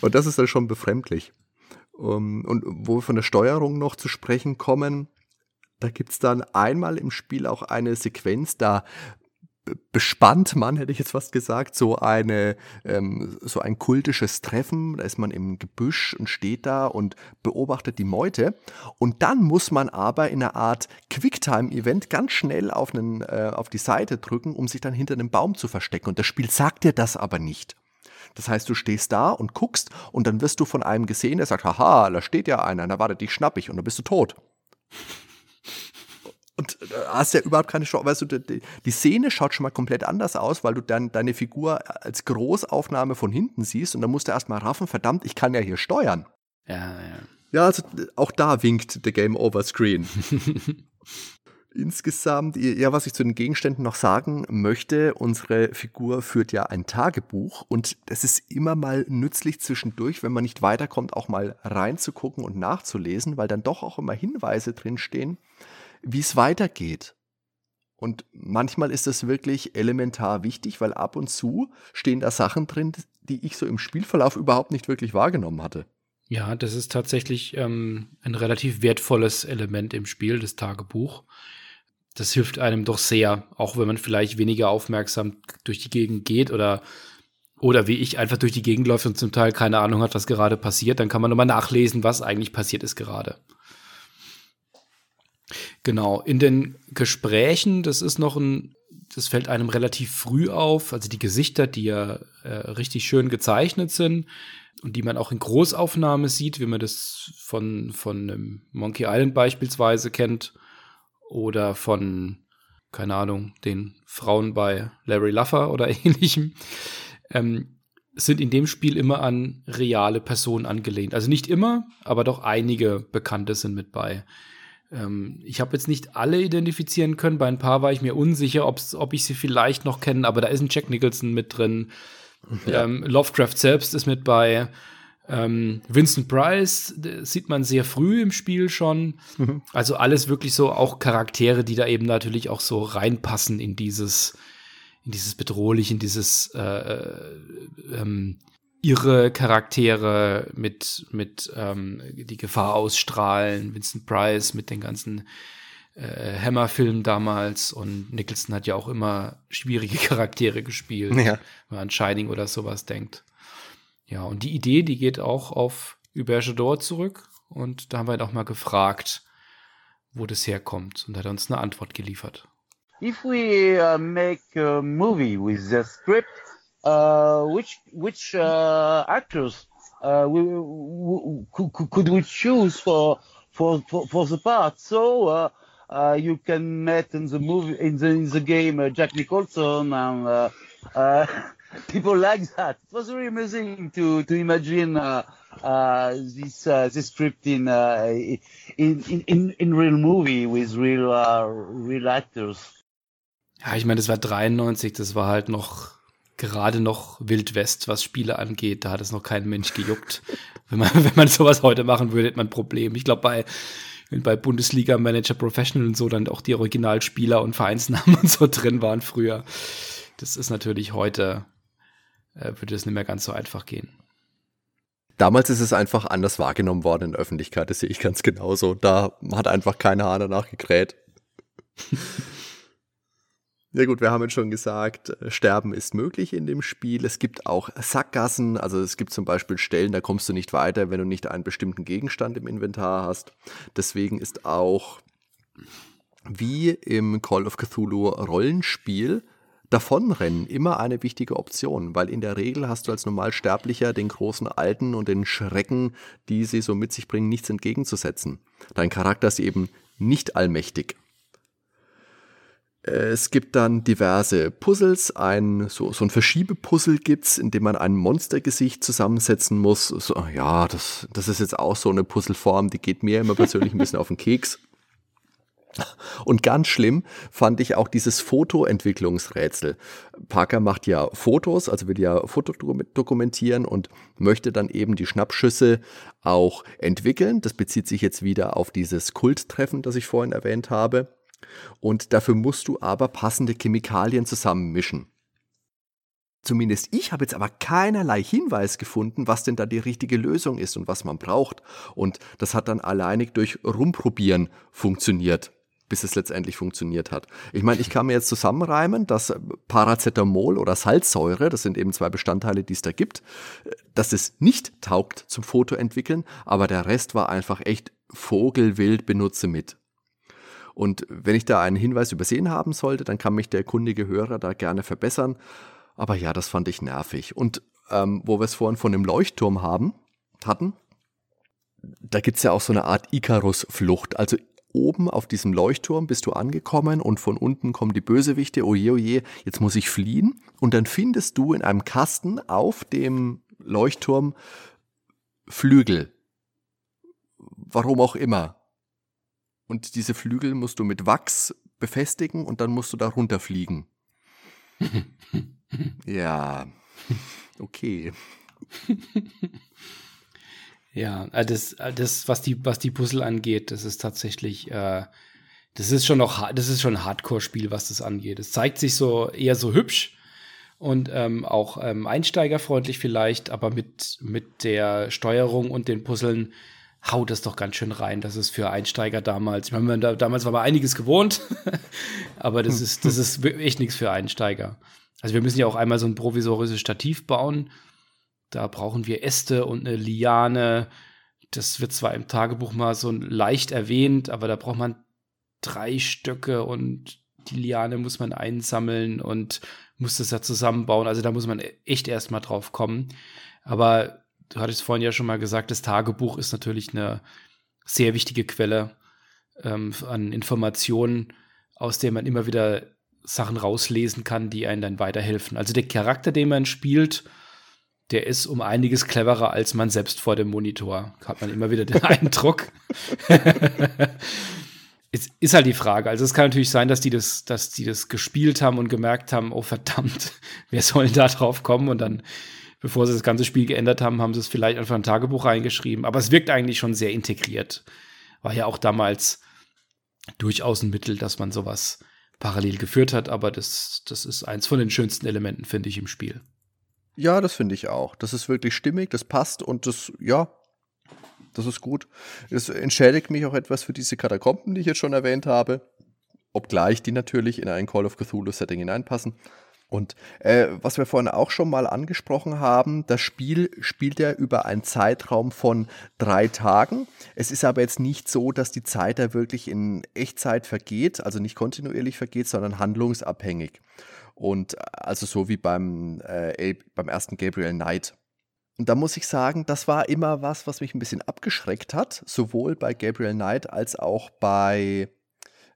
und das ist dann schon befremdlich. Ähm, und wo wir von der Steuerung noch zu sprechen kommen, da gibt es dann einmal im Spiel auch eine Sequenz, da bespannt man, hätte ich jetzt fast gesagt, so eine ähm, so ein kultisches Treffen. Da ist man im Gebüsch und steht da und beobachtet die Meute. Und dann muss man aber in einer Art Quicktime-Event ganz schnell auf, einen, äh, auf die Seite drücken, um sich dann hinter einem Baum zu verstecken. Und das Spiel sagt dir das aber nicht. Das heißt, du stehst da und guckst und dann wirst du von einem gesehen, der sagt, haha, da steht ja einer, da wartet dich schnapp ich und dann bist du tot. Und äh, hast ja überhaupt keine Chance. Weißt du, die, die, Szene schaut schon mal komplett anders aus, weil du dann deine Figur als Großaufnahme von hinten siehst und dann musst du erstmal raffen, verdammt, ich kann ja hier steuern. Ja, ja. Ja, also auch da winkt der Game Over Screen. Insgesamt, ja, was ich zu den Gegenständen noch sagen möchte, unsere Figur führt ja ein Tagebuch und es ist immer mal nützlich zwischendurch, wenn man nicht weiterkommt, auch mal reinzugucken und nachzulesen, weil dann doch auch immer Hinweise drinstehen, wie es weitergeht. Und manchmal ist das wirklich elementar wichtig, weil ab und zu stehen da Sachen drin, die ich so im Spielverlauf überhaupt nicht wirklich wahrgenommen hatte. Ja, das ist tatsächlich ähm, ein relativ wertvolles Element im Spiel, das Tagebuch das hilft einem doch sehr, auch wenn man vielleicht weniger aufmerksam durch die Gegend geht oder oder wie ich einfach durch die Gegend läuft und zum Teil keine Ahnung hat, was gerade passiert, dann kann man nochmal nachlesen, was eigentlich passiert ist gerade. Genau, in den Gesprächen, das ist noch ein, das fällt einem relativ früh auf, also die Gesichter, die ja äh, richtig schön gezeichnet sind und die man auch in Großaufnahme sieht, wie man das von, von Monkey Island beispielsweise kennt, oder von, keine Ahnung, den Frauen bei Larry Luffer oder ähnlichem, ähm, sind in dem Spiel immer an reale Personen angelehnt. Also nicht immer, aber doch einige Bekannte sind mit bei. Ähm, ich habe jetzt nicht alle identifizieren können. Bei ein paar war ich mir unsicher, ob ich sie vielleicht noch kenne, aber da ist ein Jack Nicholson mit drin. Ja. Ähm, Lovecraft selbst ist mit bei. Ähm, Vincent Price sieht man sehr früh im Spiel schon. Mhm. Also alles wirklich so auch Charaktere, die da eben natürlich auch so reinpassen in dieses, in dieses bedrohlich, in dieses äh, äh, ähm, ihre Charaktere mit, mit ähm, die Gefahr ausstrahlen. Vincent Price mit den ganzen äh, Hammer-Filmen damals und Nicholson hat ja auch immer schwierige Charaktere gespielt, ja. wenn man an Shining oder sowas denkt. Ja, und die Idee, die geht auch auf Hubert Jadot zurück. Und da haben wir ihn auch mal gefragt, wo das herkommt. Und hat uns eine Antwort geliefert. If we uh, make a movie with the script, uh, which which uh, actors uh, we, we, could we choose for for for, for the part? So uh, uh, you can meet in the movie in the in the game uh, Jack Nicholson and uh, uh, people like that. It was very amusing to to imagine uh, uh, this uh, this script in, uh, in, in in real movie with real uh, real actors. Ja, ich meine, das war 93, das war halt noch gerade noch Wild West, was Spiele angeht. Da hat es noch kein Mensch gejuckt. wenn man wenn man sowas heute machen würde, hätte man ein Problem. Ich glaube bei bei Bundesliga Manager Professional und so dann auch die Originalspieler und Vereinsnamen und so drin waren früher. Das ist natürlich heute würde es nicht mehr ganz so einfach gehen. Damals ist es einfach anders wahrgenommen worden in der Öffentlichkeit, das sehe ich ganz genauso. Da hat einfach keine Hahn danach gekräht. Ja gut, wir haben jetzt schon gesagt, äh, Sterben ist möglich in dem Spiel. Es gibt auch Sackgassen, also es gibt zum Beispiel Stellen, da kommst du nicht weiter, wenn du nicht einen bestimmten Gegenstand im Inventar hast. Deswegen ist auch wie im Call of Cthulhu Rollenspiel Davonrennen immer eine wichtige Option, weil in der Regel hast du als Normalsterblicher den großen Alten und den Schrecken, die sie so mit sich bringen, nichts entgegenzusetzen. Dein Charakter ist eben nicht allmächtig. Es gibt dann diverse Puzzles, ein, so, so ein Verschiebepuzzle gibt's, in dem man ein Monstergesicht zusammensetzen muss. So, ja, das, das ist jetzt auch so eine Puzzleform, die geht mir immer persönlich ein bisschen auf den Keks. Und ganz schlimm fand ich auch dieses Fotoentwicklungsrätsel. Parker macht ja Fotos, also will ja Foto dokumentieren und möchte dann eben die Schnappschüsse auch entwickeln. Das bezieht sich jetzt wieder auf dieses Kulttreffen, das ich vorhin erwähnt habe. Und dafür musst du aber passende Chemikalien zusammenmischen. Zumindest ich habe jetzt aber keinerlei Hinweis gefunden, was denn da die richtige Lösung ist und was man braucht. Und das hat dann alleinig durch Rumprobieren funktioniert bis es letztendlich funktioniert hat. Ich meine, ich kann mir jetzt zusammenreimen, dass Paracetamol oder Salzsäure, das sind eben zwei Bestandteile, die es da gibt, dass es nicht taugt zum Fotoentwickeln, aber der Rest war einfach echt Vogelwild benutze mit. Und wenn ich da einen Hinweis übersehen haben sollte, dann kann mich der kundige Hörer da gerne verbessern. Aber ja, das fand ich nervig. Und ähm, wo wir es vorhin von dem Leuchtturm haben, hatten, da gibt es ja auch so eine Art Icarus-Flucht. Also oben auf diesem Leuchtturm bist du angekommen und von unten kommen die Bösewichte, oje, oje, jetzt muss ich fliehen. Und dann findest du in einem Kasten auf dem Leuchtturm Flügel. Warum auch immer. Und diese Flügel musst du mit Wachs befestigen und dann musst du da runterfliegen. ja, okay. Ja, äh, das, äh, das was, die, was die Puzzle angeht, das ist tatsächlich, äh, das ist schon noch, das ist schon ein Hardcore-Spiel, was das angeht. Es zeigt sich so eher so hübsch und ähm, auch ähm, einsteigerfreundlich vielleicht, aber mit, mit der Steuerung und den Puzzeln haut es doch ganz schön rein. Das ist für Einsteiger damals. Ich meine, da, damals war man einiges gewohnt, aber das ist, das ist echt nichts für Einsteiger. Also wir müssen ja auch einmal so ein provisorisches Stativ bauen. Da brauchen wir Äste und eine Liane. Das wird zwar im Tagebuch mal so leicht erwähnt, aber da braucht man drei Stöcke und die Liane muss man einsammeln und muss das ja zusammenbauen. Also da muss man echt erstmal drauf kommen. Aber du hattest vorhin ja schon mal gesagt, das Tagebuch ist natürlich eine sehr wichtige Quelle ähm, an Informationen, aus der man immer wieder Sachen rauslesen kann, die einen dann weiterhelfen. Also der Charakter, den man spielt, der ist um einiges cleverer als man selbst vor dem Monitor. Hat man immer wieder den Eindruck. es ist halt die Frage. Also es kann natürlich sein, dass die das, dass die das gespielt haben und gemerkt haben, oh verdammt, wer soll da drauf kommen? Und dann, bevor sie das ganze Spiel geändert haben, haben sie es vielleicht einfach ein Tagebuch reingeschrieben. Aber es wirkt eigentlich schon sehr integriert. War ja auch damals durchaus ein Mittel, dass man sowas parallel geführt hat, aber das, das ist eins von den schönsten Elementen, finde ich, im Spiel. Ja, das finde ich auch. Das ist wirklich stimmig, das passt und das, ja, das ist gut. Es entschädigt mich auch etwas für diese Katakomben, die ich jetzt schon erwähnt habe. Obgleich die natürlich in ein Call of Cthulhu-Setting hineinpassen. Und äh, was wir vorhin auch schon mal angesprochen haben, das Spiel spielt ja über einen Zeitraum von drei Tagen. Es ist aber jetzt nicht so, dass die Zeit da wirklich in Echtzeit vergeht, also nicht kontinuierlich vergeht, sondern handlungsabhängig. Und also so wie beim, äh, beim ersten Gabriel Knight. Und da muss ich sagen, das war immer was, was mich ein bisschen abgeschreckt hat, sowohl bei Gabriel Knight als auch bei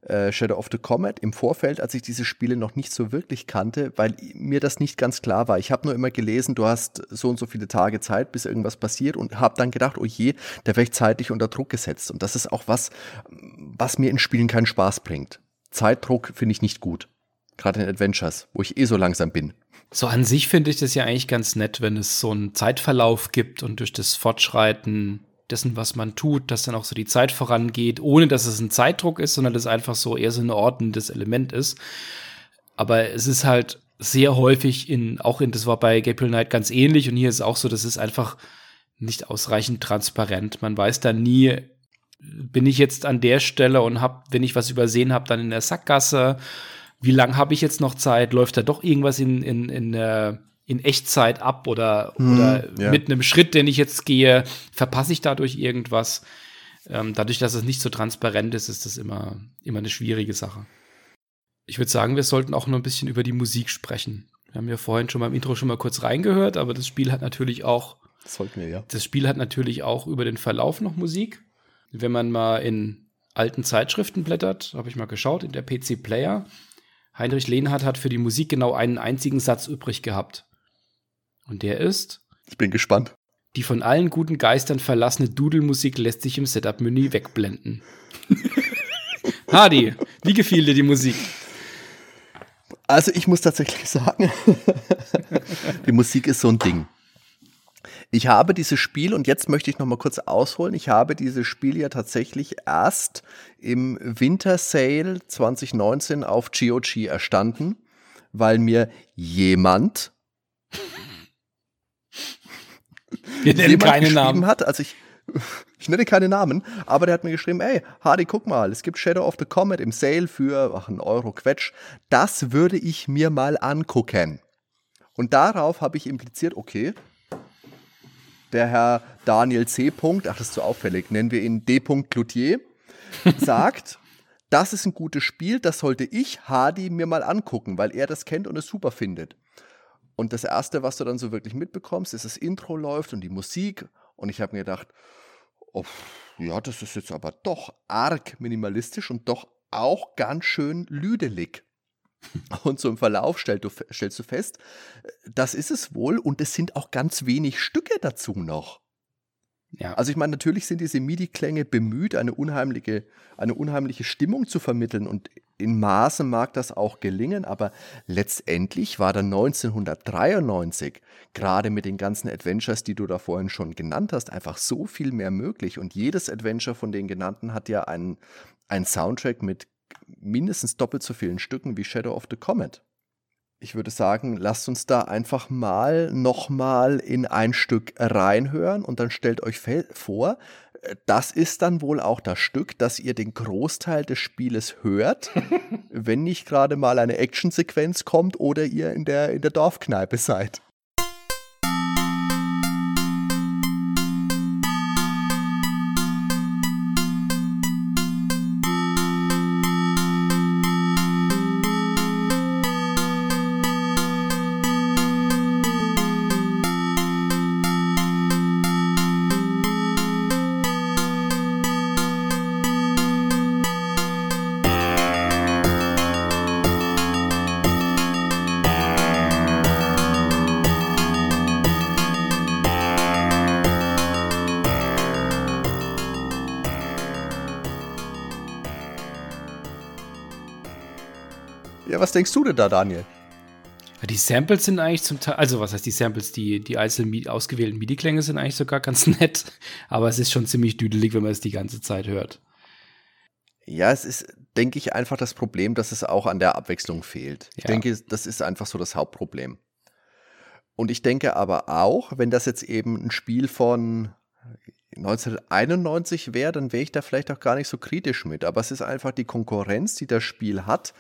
äh, Shadow of the Comet im Vorfeld, als ich diese Spiele noch nicht so wirklich kannte, weil mir das nicht ganz klar war. Ich habe nur immer gelesen, du hast so und so viele Tage Zeit, bis irgendwas passiert und habe dann gedacht, oh je, da werde ich zeitlich unter Druck gesetzt. Und das ist auch was, was mir in Spielen keinen Spaß bringt. Zeitdruck finde ich nicht gut. Gerade in Adventures, wo ich eh so langsam bin. So an sich finde ich das ja eigentlich ganz nett, wenn es so einen Zeitverlauf gibt und durch das Fortschreiten dessen, was man tut, dass dann auch so die Zeit vorangeht, ohne dass es ein Zeitdruck ist, sondern das einfach so eher so ein ordnendes Element ist. Aber es ist halt sehr häufig in, auch in, das war bei Gabriel Knight ganz ähnlich und hier ist es auch so, das ist einfach nicht ausreichend transparent. Man weiß dann nie, bin ich jetzt an der Stelle und hab, wenn ich was übersehen habe, dann in der Sackgasse. Wie lange habe ich jetzt noch Zeit? Läuft da doch irgendwas in, in, in der in Echtzeit ab oder, hm, oder ja. mit einem Schritt, den ich jetzt gehe, verpasse ich dadurch irgendwas. Ähm, dadurch, dass es nicht so transparent ist, ist das immer, immer eine schwierige Sache. Ich würde sagen, wir sollten auch noch ein bisschen über die Musik sprechen. Wir haben ja vorhin schon beim Intro schon mal kurz reingehört, aber das Spiel hat natürlich auch. Das sollten wir, ja. Das Spiel hat natürlich auch über den Verlauf noch Musik. Wenn man mal in alten Zeitschriften blättert, habe ich mal geschaut, in der PC Player. Heinrich Lehnhardt hat für die Musik genau einen einzigen Satz übrig gehabt. Und der ist? Ich bin gespannt. Die von allen guten Geistern verlassene Dudelmusik lässt sich im Setup-Menü wegblenden. Hardy, wie gefiel dir die Musik? Also ich muss tatsächlich sagen, die Musik ist so ein Ding. Ich habe dieses Spiel, und jetzt möchte ich noch mal kurz ausholen, ich habe dieses Spiel ja tatsächlich erst im Winter Sale 2019 auf GOG erstanden, weil mir jemand Wir nennen keine Namen. hat, also ich, ich nenne keine Namen, aber der hat mir geschrieben, ey, Hardy, guck mal, es gibt Shadow of the Comet im Sale für ach, einen Euro Quetsch. Das würde ich mir mal angucken. Und darauf habe ich impliziert, okay, der Herr Daniel C. ach, das ist zu auffällig, nennen wir ihn D. Cloutier, sagt, das ist ein gutes Spiel, das sollte ich, Hardy, mir mal angucken, weil er das kennt und es super findet. Und das Erste, was du dann so wirklich mitbekommst, ist, das Intro läuft und die Musik. Und ich habe mir gedacht, oh, ja, das ist jetzt aber doch arg minimalistisch und doch auch ganz schön lüdelig. Und so im Verlauf stellst du, stellst du fest, das ist es wohl und es sind auch ganz wenig Stücke dazu noch. Ja. Also ich meine, natürlich sind diese MIDI-Klänge bemüht, eine unheimliche, eine unheimliche Stimmung zu vermitteln und in Maßen mag das auch gelingen, aber letztendlich war dann 1993 gerade mit den ganzen Adventures, die du da vorhin schon genannt hast, einfach so viel mehr möglich und jedes Adventure von den genannten hat ja einen, einen Soundtrack mit mindestens doppelt so vielen Stücken wie Shadow of the Comet ich würde sagen, lasst uns da einfach mal nochmal in ein Stück reinhören und dann stellt euch vor, das ist dann wohl auch das Stück, das ihr den Großteil des Spieles hört, wenn nicht gerade mal eine Actionsequenz kommt oder ihr in der, in der Dorfkneipe seid. Denkst du denn da, Daniel? Die Samples sind eigentlich zum Teil, also was heißt die Samples, die, die einzelnen ausgewählten MIDI-Klänge sind eigentlich sogar ganz nett, aber es ist schon ziemlich düdelig, wenn man es die ganze Zeit hört. Ja, es ist, denke ich, einfach das Problem, dass es auch an der Abwechslung fehlt. Ich ja. denke, das ist einfach so das Hauptproblem. Und ich denke aber auch, wenn das jetzt eben ein Spiel von 1991 wäre, dann wäre ich da vielleicht auch gar nicht so kritisch mit. Aber es ist einfach die Konkurrenz, die das Spiel hat,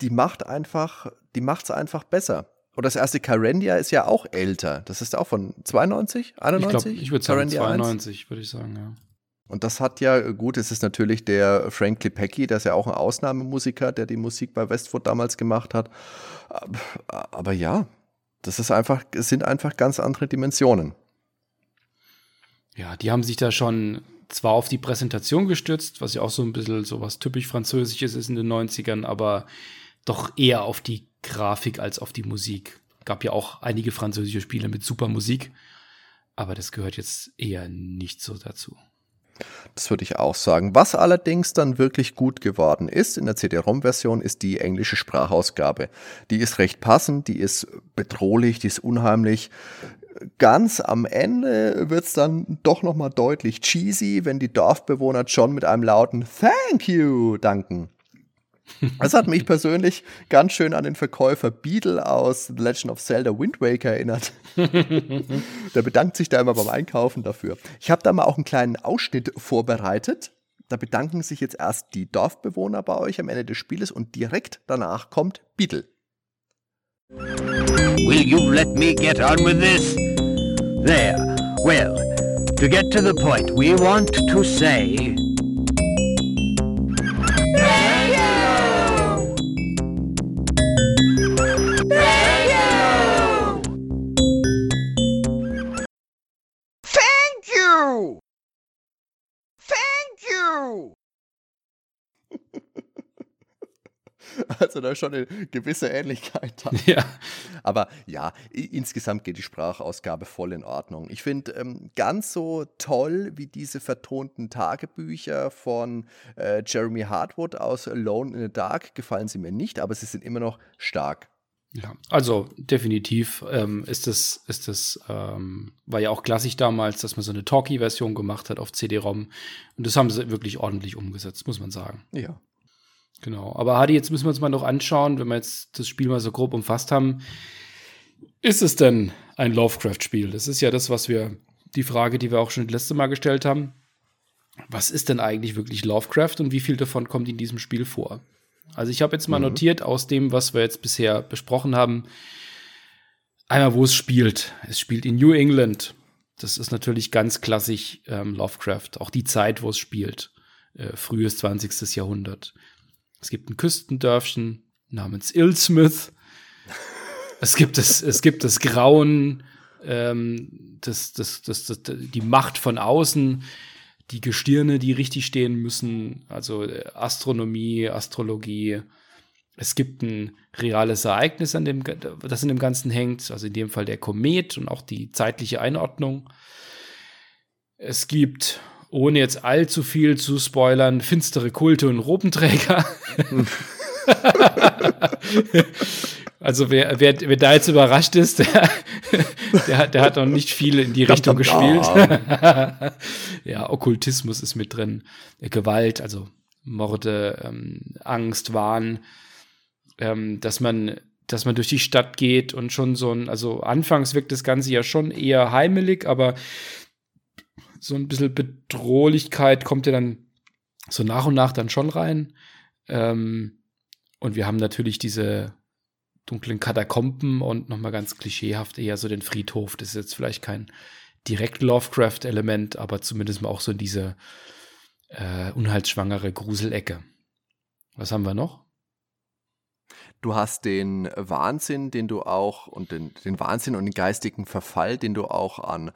die macht einfach, die macht's einfach besser. Und das erste Carendia ist ja auch älter. Das ist auch von 92, 91? Ich, glaub, ich würde sagen 92, würde ich sagen, ja. Und das hat ja, gut, es ist natürlich der Frank Klepecki, der ist ja auch ein Ausnahmemusiker, der die Musik bei Westwood damals gemacht hat. Aber ja, das ist einfach, es sind einfach ganz andere Dimensionen. Ja, die haben sich da schon zwar auf die Präsentation gestützt, was ja auch so ein bisschen so was typisch Französisches ist in den 90ern, aber doch eher auf die Grafik als auf die Musik. Gab ja auch einige französische Spiele mit super Musik, aber das gehört jetzt eher nicht so dazu. Das würde ich auch sagen. Was allerdings dann wirklich gut geworden ist in der CD-ROM-Version, ist die englische Sprachausgabe. Die ist recht passend, die ist bedrohlich, die ist unheimlich. Ganz am Ende wird es dann doch nochmal deutlich cheesy, wenn die Dorfbewohner John mit einem lauten Thank you danken. Das hat mich persönlich ganz schön an den Verkäufer Beadle aus The Legend of Zelda Wind Waker erinnert. Der bedankt sich da immer beim Einkaufen dafür. Ich habe da mal auch einen kleinen Ausschnitt vorbereitet. Da bedanken sich jetzt erst die Dorfbewohner bei euch am Ende des Spieles und direkt danach kommt Beadle. Will you let me get on with this? There. Well, to get to the point, we want to say Also da ist schon eine gewisse Ähnlichkeit da. Ja. Aber ja, insgesamt geht die Sprachausgabe voll in Ordnung. Ich finde, ähm, ganz so toll wie diese vertonten Tagebücher von äh, Jeremy Hartwood aus Alone in the Dark gefallen sie mir nicht, aber sie sind immer noch stark. Ja, also definitiv ähm, ist das, ist das, ähm, war ja auch klassisch damals, dass man so eine Talkie-Version gemacht hat auf CD-ROM. Und das haben sie wirklich ordentlich umgesetzt, muss man sagen. Ja. Genau. Aber Hadi, jetzt müssen wir uns mal noch anschauen, wenn wir jetzt das Spiel mal so grob umfasst haben. Ist es denn ein Lovecraft-Spiel? Das ist ja das, was wir, die Frage, die wir auch schon das letzte Mal gestellt haben. Was ist denn eigentlich wirklich Lovecraft und wie viel davon kommt in diesem Spiel vor? Also ich habe jetzt mal mhm. notiert aus dem, was wir jetzt bisher besprochen haben, einmal, wo es spielt. Es spielt in New England. Das ist natürlich ganz klassisch ähm, Lovecraft. Auch die Zeit, wo es spielt. Äh, frühes 20. Jahrhundert. Es gibt ein Küstendörfchen namens Illsmith. Es gibt das, es gibt das Grauen, ähm, das, das, das, das, die Macht von außen, die Gestirne, die richtig stehen müssen, also äh, Astronomie, Astrologie. Es gibt ein reales Ereignis, an dem, das in dem Ganzen hängt, also in dem Fall der Komet und auch die zeitliche Einordnung. Es gibt, ohne jetzt allzu viel zu spoilern, finstere Kulte und Robenträger. also wer, wer, wer da jetzt überrascht ist, der, der, hat, der hat noch nicht viel in die Richtung gespielt. ja, Okkultismus ist mit drin. Gewalt, also Morde, ähm, Angst, Wahn, ähm, dass man dass man durch die Stadt geht und schon so ein, also anfangs wirkt das Ganze ja schon eher heimelig, aber so ein bisschen Bedrohlichkeit kommt ja dann so nach und nach dann schon rein. Ähm, und wir haben natürlich diese dunklen Katakomben und nochmal ganz klischeehaft eher so den Friedhof. Das ist jetzt vielleicht kein direkt Lovecraft-Element, aber zumindest mal auch so diese äh, unheilsschwangere Gruselecke. Was haben wir noch? Du hast den Wahnsinn, den du auch, und den, den Wahnsinn und den geistigen Verfall, den du auch an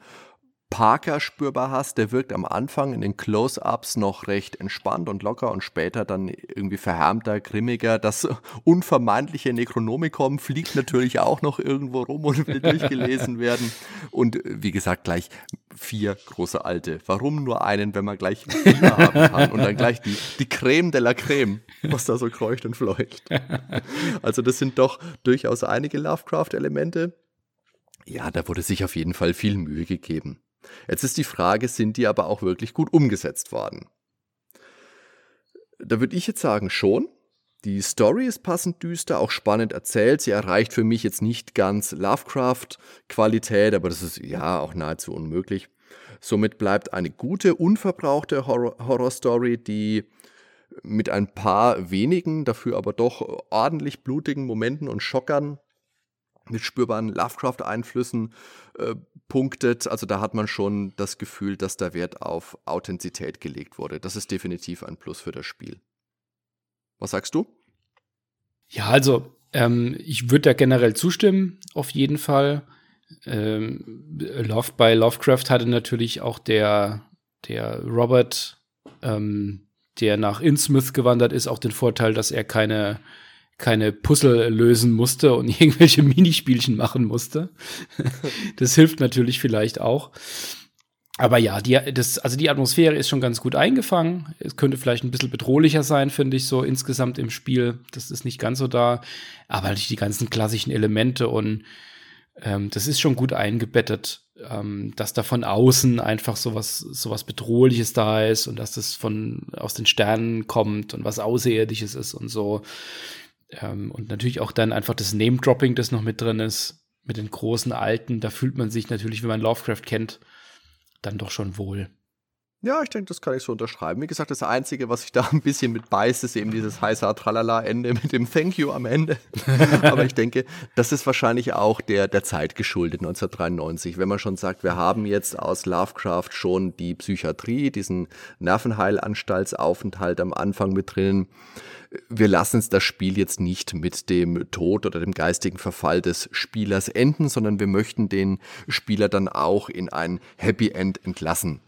Parker spürbar hast, der wirkt am Anfang in den Close-ups noch recht entspannt und locker und später dann irgendwie verhärmter, grimmiger. Das unvermeidliche Necronomicon fliegt natürlich auch noch irgendwo rum und will durchgelesen werden. Und wie gesagt, gleich vier große alte. Warum nur einen, wenn man gleich vier haben kann und dann gleich die, die Creme de la Creme, was da so kreucht und fleucht. Also das sind doch durchaus einige Lovecraft-Elemente. Ja, da wurde sich auf jeden Fall viel Mühe gegeben. Jetzt ist die Frage, sind die aber auch wirklich gut umgesetzt worden? Da würde ich jetzt sagen, schon. Die Story ist passend düster, auch spannend erzählt. Sie erreicht für mich jetzt nicht ganz Lovecraft-Qualität, aber das ist ja auch nahezu unmöglich. Somit bleibt eine gute, unverbrauchte Horror-Story, die mit ein paar wenigen, dafür aber doch ordentlich blutigen Momenten und Schockern mit spürbaren Lovecraft-Einflüssen äh, punktet. Also da hat man schon das Gefühl, dass da Wert auf Authentizität gelegt wurde. Das ist definitiv ein Plus für das Spiel. Was sagst du? Ja, also ähm, ich würde da generell zustimmen, auf jeden Fall. Ähm, Love bei Lovecraft hatte natürlich auch der, der Robert, ähm, der nach Innsmouth gewandert ist, auch den Vorteil, dass er keine keine Puzzle lösen musste und irgendwelche Minispielchen machen musste. das hilft natürlich vielleicht auch. Aber ja, die, das, also die Atmosphäre ist schon ganz gut eingefangen. Es könnte vielleicht ein bisschen bedrohlicher sein, finde ich, so insgesamt im Spiel. Das ist nicht ganz so da. Aber natürlich die ganzen klassischen Elemente und ähm, das ist schon gut eingebettet, ähm, dass da von außen einfach sowas, sowas Bedrohliches da ist und dass das von aus den Sternen kommt und was Außerirdisches ist und so. Ähm, und natürlich auch dann einfach das Name-Dropping, das noch mit drin ist, mit den großen Alten. Da fühlt man sich natürlich, wenn man Lovecraft kennt, dann doch schon wohl. Ja, ich denke, das kann ich so unterschreiben. Wie gesagt, das Einzige, was ich da ein bisschen mit beißt, ist eben dieses heißer Tralala-Ende mit dem Thank you am Ende. Aber ich denke, das ist wahrscheinlich auch der, der Zeit geschuldet, 1993. Wenn man schon sagt, wir haben jetzt aus Lovecraft schon die Psychiatrie, diesen Nervenheilanstaltsaufenthalt am Anfang mit drin wir lassen es das Spiel jetzt nicht mit dem Tod oder dem geistigen Verfall des Spielers enden, sondern wir möchten den Spieler dann auch in ein Happy End entlassen.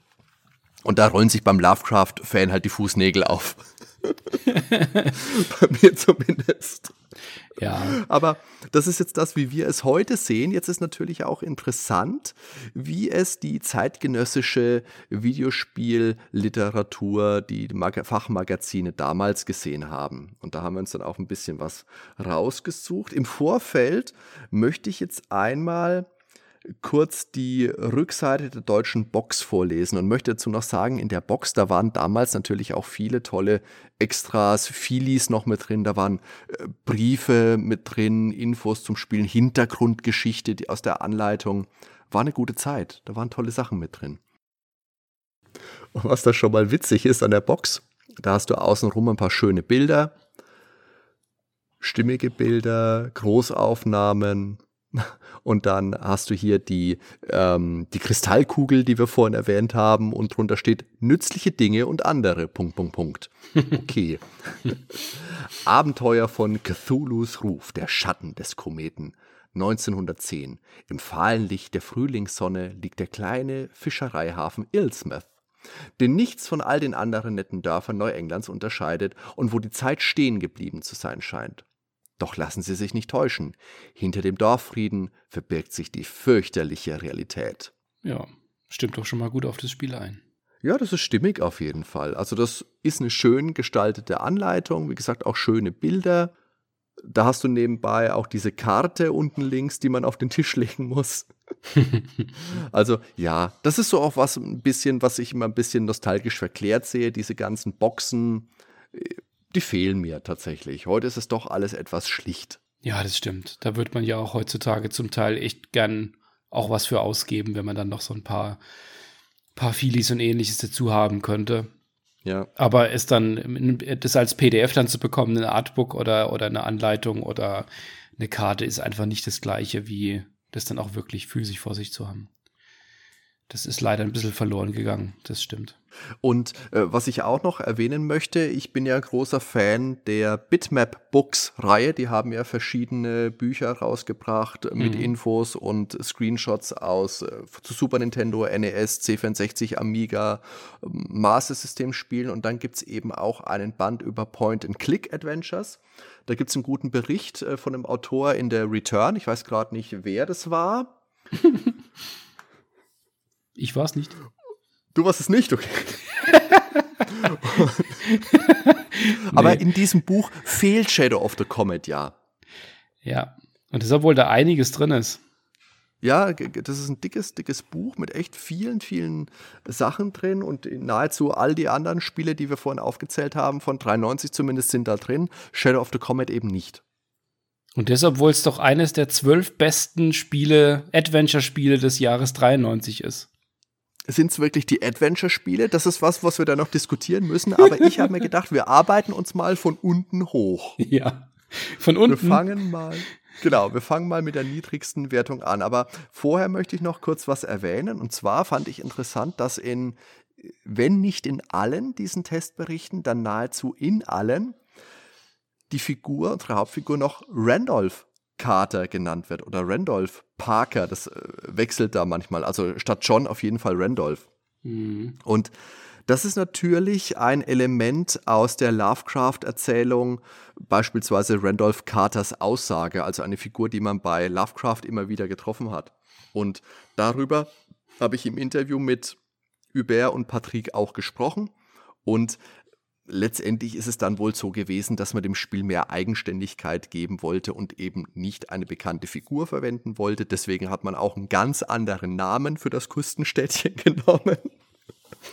Und da rollen sich beim Lovecraft-Fan halt die Fußnägel auf. Bei mir zumindest. Ja. Aber das ist jetzt das, wie wir es heute sehen. Jetzt ist natürlich auch interessant, wie es die zeitgenössische Videospielliteratur, die Fachmagazine damals gesehen haben. Und da haben wir uns dann auch ein bisschen was rausgesucht. Im Vorfeld möchte ich jetzt einmal kurz die Rückseite der deutschen Box vorlesen und möchte dazu noch sagen, in der Box, da waren damals natürlich auch viele tolle Extras, Filis noch mit drin, da waren äh, Briefe mit drin, Infos zum Spielen, Hintergrundgeschichte aus der Anleitung. War eine gute Zeit, da waren tolle Sachen mit drin. Und was da schon mal witzig ist an der Box, da hast du außenrum ein paar schöne Bilder, stimmige Bilder, Großaufnahmen, und dann hast du hier die, ähm, die Kristallkugel, die wir vorhin erwähnt haben. Und drunter steht nützliche Dinge und andere. Punkt, Punkt, Punkt. Okay. Abenteuer von Cthulhus Ruf, der Schatten des Kometen. 1910. Im fahlen Licht der Frühlingssonne liegt der kleine Fischereihafen Ilsmouth, den nichts von all den anderen netten Dörfern Neuenglands unterscheidet und wo die Zeit stehen geblieben zu sein scheint. Doch lassen Sie sich nicht täuschen. Hinter dem Dorffrieden verbirgt sich die fürchterliche Realität. Ja, stimmt doch schon mal gut auf das Spiel ein. Ja, das ist stimmig auf jeden Fall. Also das ist eine schön gestaltete Anleitung, wie gesagt, auch schöne Bilder. Da hast du nebenbei auch diese Karte unten links, die man auf den Tisch legen muss. also ja, das ist so auch was ein bisschen, was ich immer ein bisschen nostalgisch verklärt sehe. Diese ganzen Boxen, die fehlen mir tatsächlich. Heute ist es doch alles etwas schlicht. Ja, das stimmt. Da wird man ja auch heutzutage zum Teil echt gern auch was für ausgeben, wenn man dann noch so ein paar, paar Filis und ähnliches dazu haben könnte. Ja. Aber es dann, das als PDF dann zu bekommen, ein Artbook oder, oder eine Anleitung oder eine Karte ist einfach nicht das gleiche, wie das dann auch wirklich physisch vor sich zu haben. Das ist leider ein bisschen verloren gegangen, das stimmt. Und äh, was ich auch noch erwähnen möchte, ich bin ja großer Fan der Bitmap Books Reihe. Die haben ja verschiedene Bücher rausgebracht mhm. mit Infos und Screenshots aus äh, zu Super Nintendo, NES, C64, Amiga, Master System Spielen. Und dann gibt's eben auch einen Band über Point-and-Click-Adventures. Da gibt's einen guten Bericht äh, von einem Autor in der Return. Ich weiß gerade nicht, wer das war. Ich war es nicht. Du warst es nicht, okay. Aber nee. in diesem Buch fehlt Shadow of the Comet ja. Ja, und deshalb wohl da einiges drin ist. Ja, das ist ein dickes, dickes Buch mit echt vielen, vielen Sachen drin und nahezu all die anderen Spiele, die wir vorhin aufgezählt haben, von 93 zumindest, sind da drin. Shadow of the Comet eben nicht. Und deshalb wohl es doch eines der zwölf besten Spiele, Adventure-Spiele des Jahres 93 ist sind es wirklich die Adventure-Spiele? Das ist was, was wir da noch diskutieren müssen. Aber ich habe mir gedacht, wir arbeiten uns mal von unten hoch. Ja, von unten. Wir fangen mal. Genau, wir fangen mal mit der niedrigsten Wertung an. Aber vorher möchte ich noch kurz was erwähnen. Und zwar fand ich interessant, dass in, wenn nicht in allen diesen Testberichten, dann nahezu in allen die Figur, unsere Hauptfigur noch Randolph Carter genannt wird oder Randolph Parker. Das äh, wechselt da manchmal. Also statt John auf jeden Fall Randolph. Mhm. Und das ist natürlich ein Element aus der Lovecraft-Erzählung, beispielsweise Randolph Carters Aussage, also eine Figur, die man bei Lovecraft immer wieder getroffen hat. Und darüber habe ich im Interview mit Hubert und Patrick auch gesprochen. Und letztendlich ist es dann wohl so gewesen, dass man dem Spiel mehr Eigenständigkeit geben wollte und eben nicht eine bekannte Figur verwenden wollte. Deswegen hat man auch einen ganz anderen Namen für das Küstenstädtchen genommen.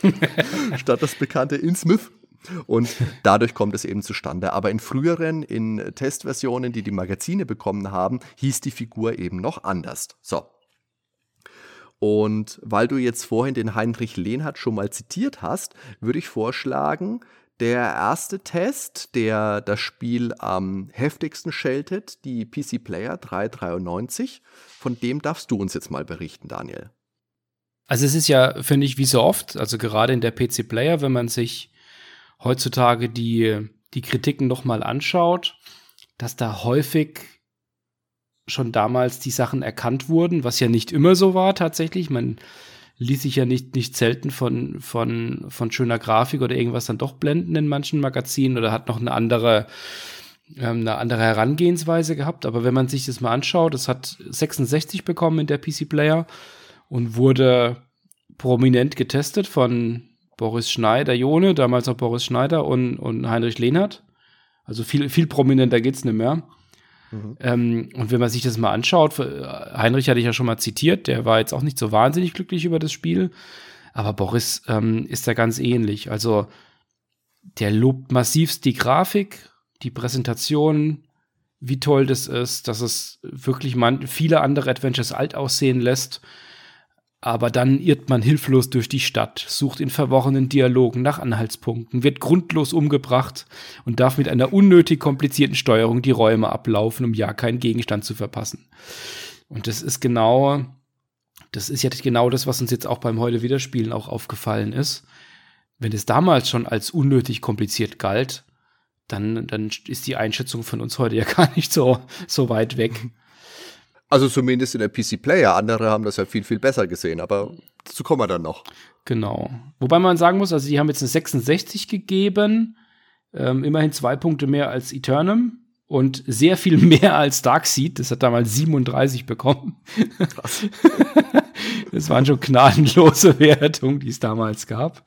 Statt das bekannte Innsmouth. Und dadurch kommt es eben zustande. Aber in früheren, in Testversionen, die die Magazine bekommen haben, hieß die Figur eben noch anders. So. Und weil du jetzt vorhin den Heinrich Lehnhardt schon mal zitiert hast, würde ich vorschlagen, der erste Test, der das Spiel am heftigsten scheltet, die PC Player 393, von dem darfst du uns jetzt mal berichten, Daniel. Also es ist ja, finde ich, wie so oft, also gerade in der PC Player, wenn man sich heutzutage die, die Kritiken nochmal anschaut, dass da häufig schon damals die Sachen erkannt wurden, was ja nicht immer so war tatsächlich. Man ließ sich ja nicht, nicht selten von, von, von schöner Grafik oder irgendwas dann doch blenden in manchen Magazinen oder hat noch eine andere, ähm, eine andere Herangehensweise gehabt. Aber wenn man sich das mal anschaut, es hat 66 bekommen in der PC Player und wurde prominent getestet von Boris Schneider, Jone, damals noch Boris Schneider und, und Heinrich Lehnhardt. Also viel, viel prominenter geht's nicht mehr. Mhm. Ähm, und wenn man sich das mal anschaut, Heinrich hatte ich ja schon mal zitiert, der war jetzt auch nicht so wahnsinnig glücklich über das Spiel, aber Boris ähm, ist da ganz ähnlich. Also der lobt massivst die Grafik, die Präsentation, wie toll das ist, dass es wirklich man viele andere Adventures alt aussehen lässt aber dann irrt man hilflos durch die Stadt, sucht in verworrenen Dialogen nach Anhaltspunkten, wird grundlos umgebracht und darf mit einer unnötig komplizierten Steuerung die Räume ablaufen, um ja keinen Gegenstand zu verpassen. Und das ist genau, das ist ja genau das, was uns jetzt auch beim heute Wiederspielen auch aufgefallen ist. Wenn es damals schon als unnötig kompliziert galt, dann, dann ist die Einschätzung von uns heute ja gar nicht so, so weit weg. Also zumindest in der PC Player. Andere haben das ja viel, viel besser gesehen, aber dazu kommen wir dann noch. Genau. Wobei man sagen muss, also die haben jetzt eine 66 gegeben, ähm, immerhin zwei Punkte mehr als Eternum und sehr viel mehr als Darkseid. Das hat damals 37 bekommen. Krass. Es waren schon gnadenlose Wertungen, die es damals gab.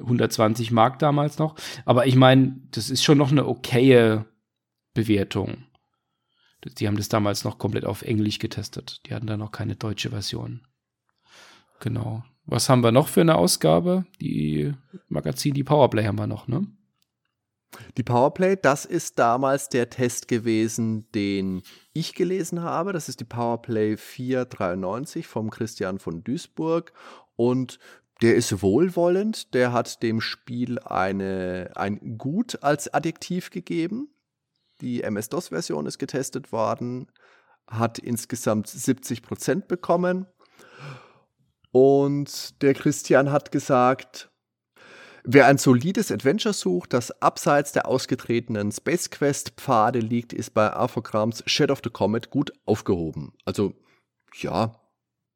120 Mark damals noch. Aber ich meine, das ist schon noch eine okaye Bewertung. Die haben das damals noch komplett auf Englisch getestet. Die hatten da noch keine deutsche Version. Genau. Was haben wir noch für eine Ausgabe? Die Magazin, die Powerplay haben wir noch, ne? Die Powerplay, das ist damals der Test gewesen, den ich gelesen habe. Das ist die Powerplay 493 vom Christian von Duisburg. Und der ist wohlwollend. Der hat dem Spiel eine, ein Gut als Adjektiv gegeben. Die MS-DOS-Version ist getestet worden, hat insgesamt 70 Prozent bekommen. Und der Christian hat gesagt, wer ein solides Adventure sucht, das abseits der ausgetretenen Space Quest Pfade liegt, ist bei Arthograms Shadow of the Comet gut aufgehoben. Also ja,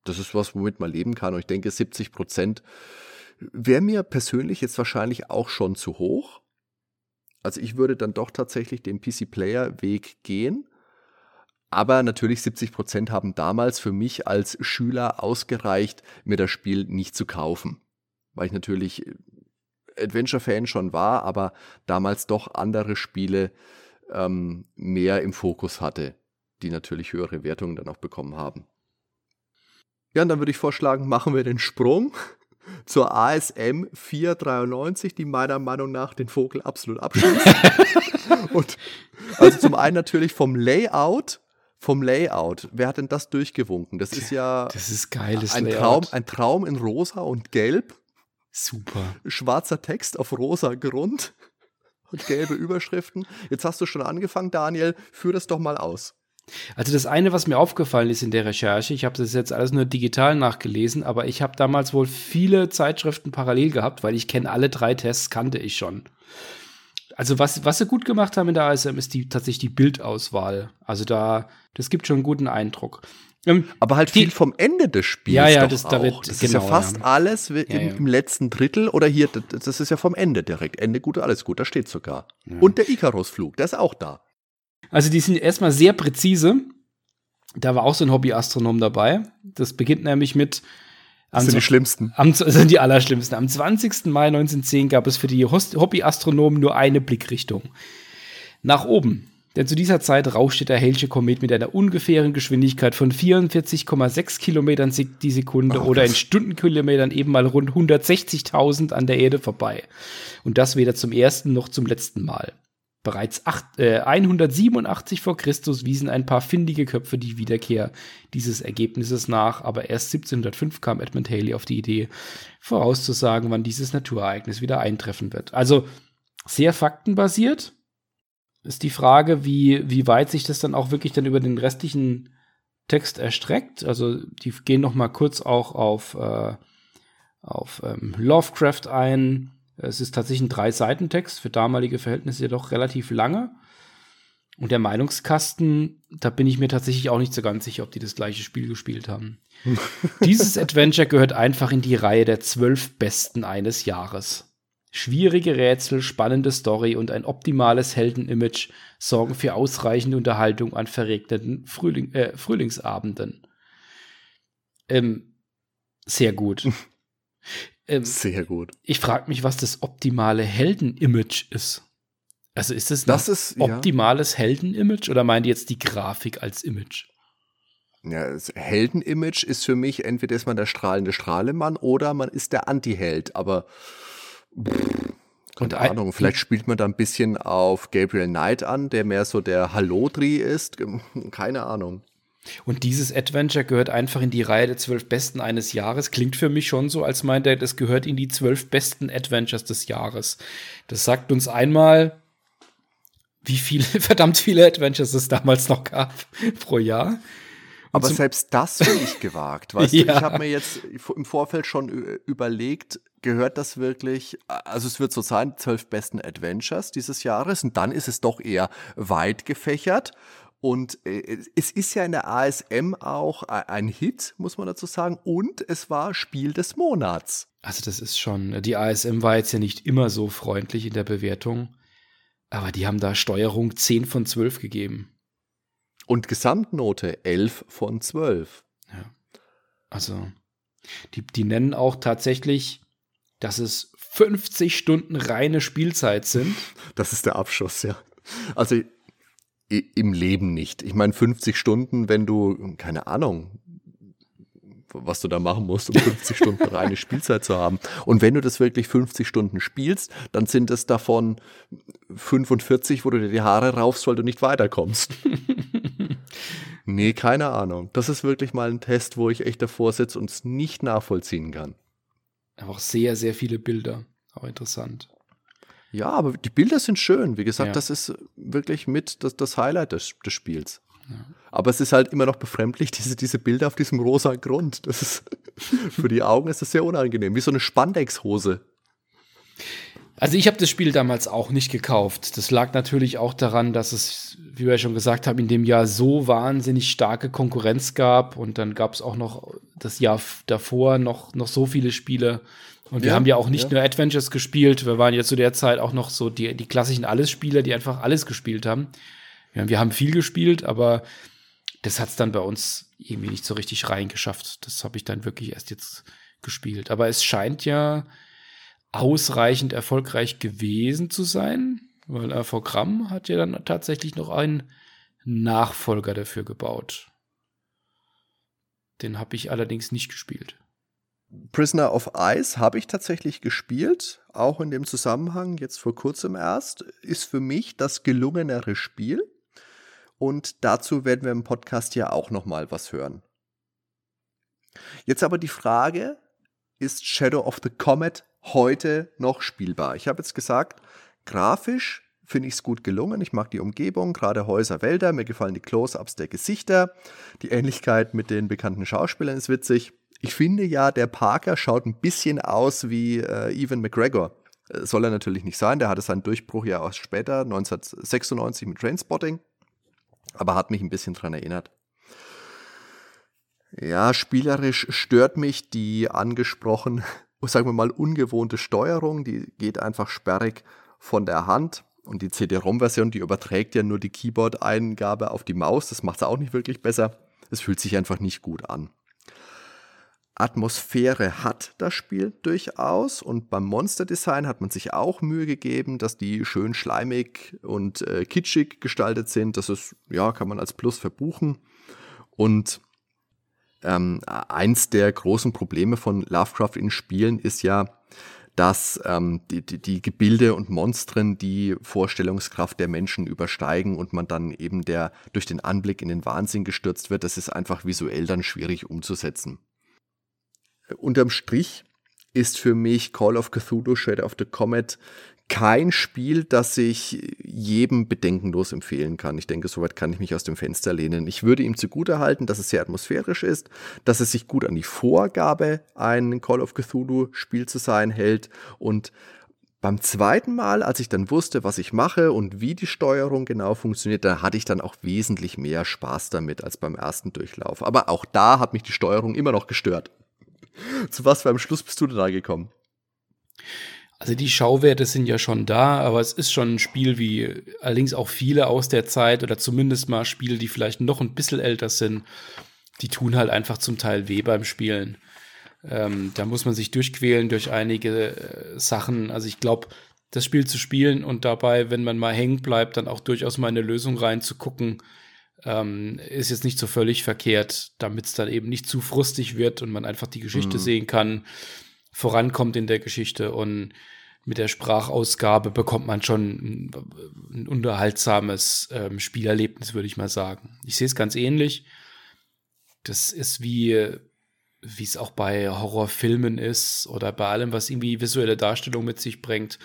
das ist was, womit man leben kann. Und ich denke, 70 Prozent wäre mir persönlich jetzt wahrscheinlich auch schon zu hoch. Also ich würde dann doch tatsächlich den PC-Player-Weg gehen. Aber natürlich 70 Prozent haben damals für mich als Schüler ausgereicht, mir das Spiel nicht zu kaufen. Weil ich natürlich Adventure-Fan schon war, aber damals doch andere Spiele ähm, mehr im Fokus hatte, die natürlich höhere Wertungen dann auch bekommen haben. Ja, und dann würde ich vorschlagen, machen wir den Sprung zur ASM 493, die meiner Meinung nach den Vogel absolut abschließt. und also zum einen natürlich vom Layout, vom Layout. Wer hat denn das durchgewunken? Das ist ja das ist geiles ein Layout. Traum, ein Traum in rosa und gelb. Super. Schwarzer Text auf rosa Grund und gelbe Überschriften. Jetzt hast du schon angefangen, Daniel. Führ das doch mal aus. Also das eine, was mir aufgefallen ist in der Recherche, ich habe das jetzt alles nur digital nachgelesen, aber ich habe damals wohl viele Zeitschriften parallel gehabt, weil ich kenne alle drei Tests, kannte ich schon. Also was, was sie gut gemacht haben in der ASM, ist die, tatsächlich die Bildauswahl. Also da, das gibt schon einen guten Eindruck. Ähm, aber halt viel vom Ende des Spiels. Ja, ja, das, da wird, das genau, ist ja fast ja. alles im, Ja, ja. im letzten Drittel oder hier, das, das ist ja vom Ende direkt. Ende gut, alles gut, da steht sogar. Und der Icarus-Flug, der ist auch da. Also die sind erstmal sehr präzise. Da war auch so ein Hobbyastronom dabei. Das beginnt nämlich mit Das sind die schlimmsten. Am, das sind die allerschlimmsten. Am 20. Mai 1910 gab es für die Hobbyastronomen nur eine Blickrichtung. Nach oben. Denn zu dieser Zeit rauschte der Hellsche Komet mit einer ungefähren Geschwindigkeit von 44,6 Kilometern die Sekunde Oh, oder in Stundenkilometern eben mal rund 160.000 an der Erde vorbei. Und das weder zum ersten noch zum letzten Mal. Bereits acht, äh, 187 vor Christus wiesen ein paar findige Köpfe die Wiederkehr dieses Ergebnisses nach, aber erst 1705 kam Edmund Halley auf die Idee, vorauszusagen, wann dieses Naturereignis wieder eintreffen wird. Also sehr faktenbasiert. Ist die Frage, wie, wie weit sich das dann auch wirklich dann über den restlichen Text erstreckt. Also die gehen noch mal kurz auch auf, äh, auf ähm, Lovecraft ein. Es ist tatsächlich ein Drei-Seiten-Text, für damalige Verhältnisse jedoch relativ lange. Und der Meinungskasten, da bin ich mir tatsächlich auch nicht so ganz sicher, ob die das gleiche Spiel gespielt haben. Dieses Adventure gehört einfach in die Reihe der zwölf besten eines Jahres. Schwierige Rätsel, spannende Story und ein optimales Heldenimage sorgen für ausreichende Unterhaltung an verregneten Frühling, äh, Frühlingsabenden. Ähm, sehr gut. ähm, Sehr gut. ich frage mich, was das optimale Heldenimage ist. Also ist es Das ein ist, ja, optimales Heldenimage oder meint ihr jetzt die Grafik als Image? ja, das Heldenimage ist für mich, entweder ist man der strahlende Strahlemann oder man ist der Antiheld, aber pff, Und keine ein- Ahnung, vielleicht spielt man da ein bisschen auf Gabriel Knight an, der mehr so der Hallodri ist, keine Ahnung. Und dieses Adventure gehört einfach in die Reihe der zwölf besten eines Jahres. Klingt für mich schon so, als meint er, das gehört in die zwölf besten Adventures des Jahres. Das sagt uns einmal, wie viele, verdammt viele Adventures es damals noch gab pro Jahr. Aber zum- selbst das finde ich gewagt. Weißt Ja. du, ich habe mir jetzt im Vorfeld schon überlegt, gehört das wirklich, also es wird so sein, zwölf besten Adventures dieses Jahres und dann ist es doch eher weit gefächert. Und äh, es ist ja in der ASM auch e- ein Hit, muss man dazu sagen. Und es war Spiel des Monats. Also das ist schon, die ASM war jetzt ja nicht immer so freundlich in der Bewertung, aber die haben da Steuerung 10 von 12 gegeben. Und Gesamtnote 11 von 12. Also Die, die nennen auch tatsächlich, dass es 50 Stunden reine Spielzeit sind. Das ist der Abschuss, ja. Also im Leben nicht. Ich meine, 50 Stunden, wenn du, keine Ahnung, was du da machen musst, um 50 Stunden reine Spielzeit zu haben. Und wenn du das wirklich 50 Stunden spielst, dann sind es davon 45, wo du dir die Haare raufst, weil du nicht weiterkommst. nee, keine Ahnung. Das ist wirklich mal ein Test, wo ich echt davor sitze und es nicht nachvollziehen kann. Auch sehr, sehr viele Bilder. Auch interessant. Ja, aber die Bilder sind schön. Wie gesagt, ja. das ist wirklich mit das, das Highlight des, des Spiels. Ja. Aber es ist halt immer noch befremdlich, diese, diese Bilder auf diesem rosa Grund. Das ist, für die Augen ist das sehr unangenehm. Wie so eine Spandex-Hose. Also ich habe das Spiel damals auch nicht gekauft. Das lag natürlich auch daran, dass es, wie wir schon gesagt haben, in dem Jahr so wahnsinnig starke Konkurrenz gab. Und dann gab es auch noch das Jahr davor noch, noch so viele Spiele. Und wir ja, haben ja auch nicht ja. nur Adventures gespielt, wir waren ja zu der Zeit auch noch so die, die klassischen Alles-Spieler, die einfach alles gespielt haben. Ja, wir haben viel gespielt, aber das hat es dann bei uns irgendwie nicht so richtig reingeschafft. Das habe ich dann wirklich erst jetzt gespielt. Aber es scheint ja ausreichend erfolgreich gewesen zu sein, weil RV Gramm hat ja dann tatsächlich noch einen Nachfolger dafür gebaut. Den habe ich allerdings nicht gespielt. Prisoner of Ice habe ich tatsächlich gespielt, auch in dem Zusammenhang, jetzt vor kurzem erst, ist für mich das gelungenere Spiel. Und dazu werden wir im Podcast ja auch noch mal was hören. Jetzt aber die Frage, ist Shadow of the Comet heute noch spielbar? Ich habe jetzt gesagt, grafisch finde ich es gut gelungen. Ich mag die Umgebung, gerade Häuser, Wälder. Mir gefallen die Close-ups der Gesichter. Die Ähnlichkeit mit den bekannten Schauspielern ist witzig. Ich finde ja, der Parker schaut ein bisschen aus wie äh, Evan McGregor. Äh, soll er natürlich nicht sein. Der hatte seinen Durchbruch ja auch später, 1996 mit Trainspotting aber hat mich ein bisschen dran erinnert. Ja, spielerisch stört mich die angesprochen, sagen wir mal, ungewohnte Steuerung. Die geht einfach sperrig von der Hand. Und die CD-ROM-Version, die überträgt ja nur die Keyboard-Eingabe auf die Maus. Das macht es auch nicht wirklich besser. Es fühlt sich einfach nicht gut an. Atmosphäre hat das Spiel durchaus und beim Monster Design hat man sich auch Mühe gegeben, dass die schön schleimig und äh, kitschig gestaltet sind. Das ist, ja, kann man als Plus verbuchen. Und ähm, eins der großen Probleme von Lovecraft in Spielen ist ja, dass ähm, die, die, die, Gebilde und Monstren die Vorstellungskraft der Menschen übersteigen und man dann eben der durch den Anblick in den Wahnsinn gestürzt wird. Das ist einfach visuell dann schwierig umzusetzen unterm Strich ist für mich Call of Cthulhu Shadow of the Comet kein Spiel, das ich jedem bedenkenlos empfehlen kann. Ich denke, soweit kann ich mich aus dem Fenster lehnen. Ich würde ihm zugute halten, dass es sehr atmosphärisch ist, dass es sich gut an die Vorgabe, ein Call of Cthulhu Spiel zu sein, hält und beim zweiten Mal, als ich dann wusste, was ich mache und wie die Steuerung genau funktioniert, da hatte ich dann auch wesentlich mehr Spaß damit als beim ersten Durchlauf. Aber auch da hat mich die Steuerung immer noch gestört. Zu was für einem Schluss bist du denn da gekommen? Also die Schauwerte sind ja schon da, aber es ist schon ein Spiel wie allerdings auch viele aus der Zeit oder zumindest mal Spiele, die vielleicht noch ein bisschen älter sind, die tun halt einfach zum Teil weh beim Spielen. Ähm, da muss man sich durchquälen durch einige äh, Sachen. Also ich glaube, das Spiel zu spielen und dabei, wenn man mal hängen bleibt, dann auch durchaus mal eine Lösung reinzugucken, ähm, ist jetzt nicht so völlig verkehrt, damit es dann eben nicht zu frustig wird und man einfach die Geschichte mhm. sehen kann, vorankommt in der Geschichte und mit der Sprachausgabe bekommt man schon ein, ein unterhaltsames ähm, Spielerlebnis, würde ich mal sagen. Ich sehe es ganz ähnlich. Das ist wie wie es auch bei Horrorfilmen ist oder bei allem, was irgendwie visuelle Darstellung mit sich bringt.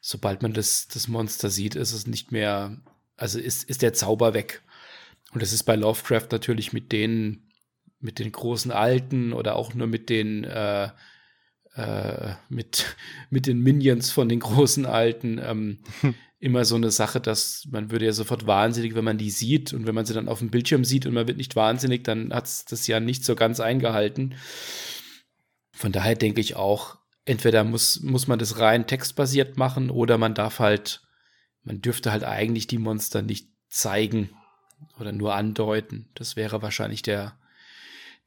Sobald man das, das Monster sieht, ist es nicht mehr, also ist, ist der Zauber weg. Und das ist bei Lovecraft natürlich mit den, mit den großen Alten oder auch nur mit den, äh, äh, mit, mit den Minions von den großen Alten ähm, immer so eine Sache, dass man würde ja sofort wahnsinnig, wenn man die sieht. Und wenn man sie dann auf dem Bildschirm sieht und man wird nicht wahnsinnig, dann hat es das ja nicht so ganz eingehalten. Von daher denke ich auch, entweder muss, muss man das rein textbasiert machen oder man darf halt, man dürfte halt eigentlich die Monster nicht zeigen oder nur andeuten. Das wäre wahrscheinlich der,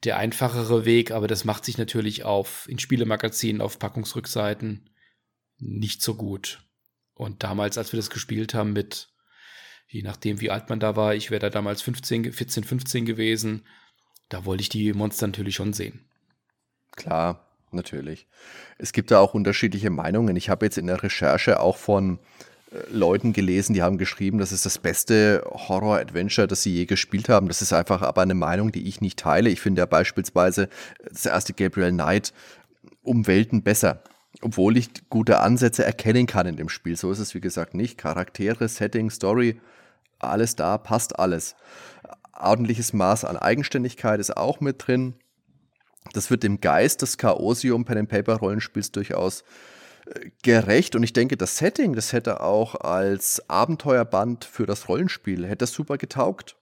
der einfachere Weg, aber das macht sich natürlich auf in Spielemagazinen, auf Packungsrückseiten nicht so gut. Und damals, als wir das gespielt haben mit, je nachdem wie alt man da war, ich wäre da damals 15, 14, 15 gewesen, da wollte ich die Monster natürlich schon sehen. Klar, natürlich. Es gibt da auch unterschiedliche Meinungen. Ich habe jetzt in der Recherche auch von Leuten gelesen, die haben geschrieben, das ist das beste Horror-Adventure, das sie je gespielt haben. Das ist einfach aber eine Meinung, die ich nicht teile. Ich finde ja beispielsweise das erste Gabriel Knight um Welten besser. Obwohl ich gute Ansätze erkennen kann in dem Spiel. So ist es, wie gesagt, nicht. Charaktere, Setting, Story, alles da, passt alles. Ordentliches Maß an Eigenständigkeit ist auch mit drin. Das wird dem Geist des Chaosium Pen and Paper Rollenspiels durchaus äh, gerecht und ich denke, das Setting, das hätte auch als Abenteuerband für das Rollenspiel, hätte das super getaugt.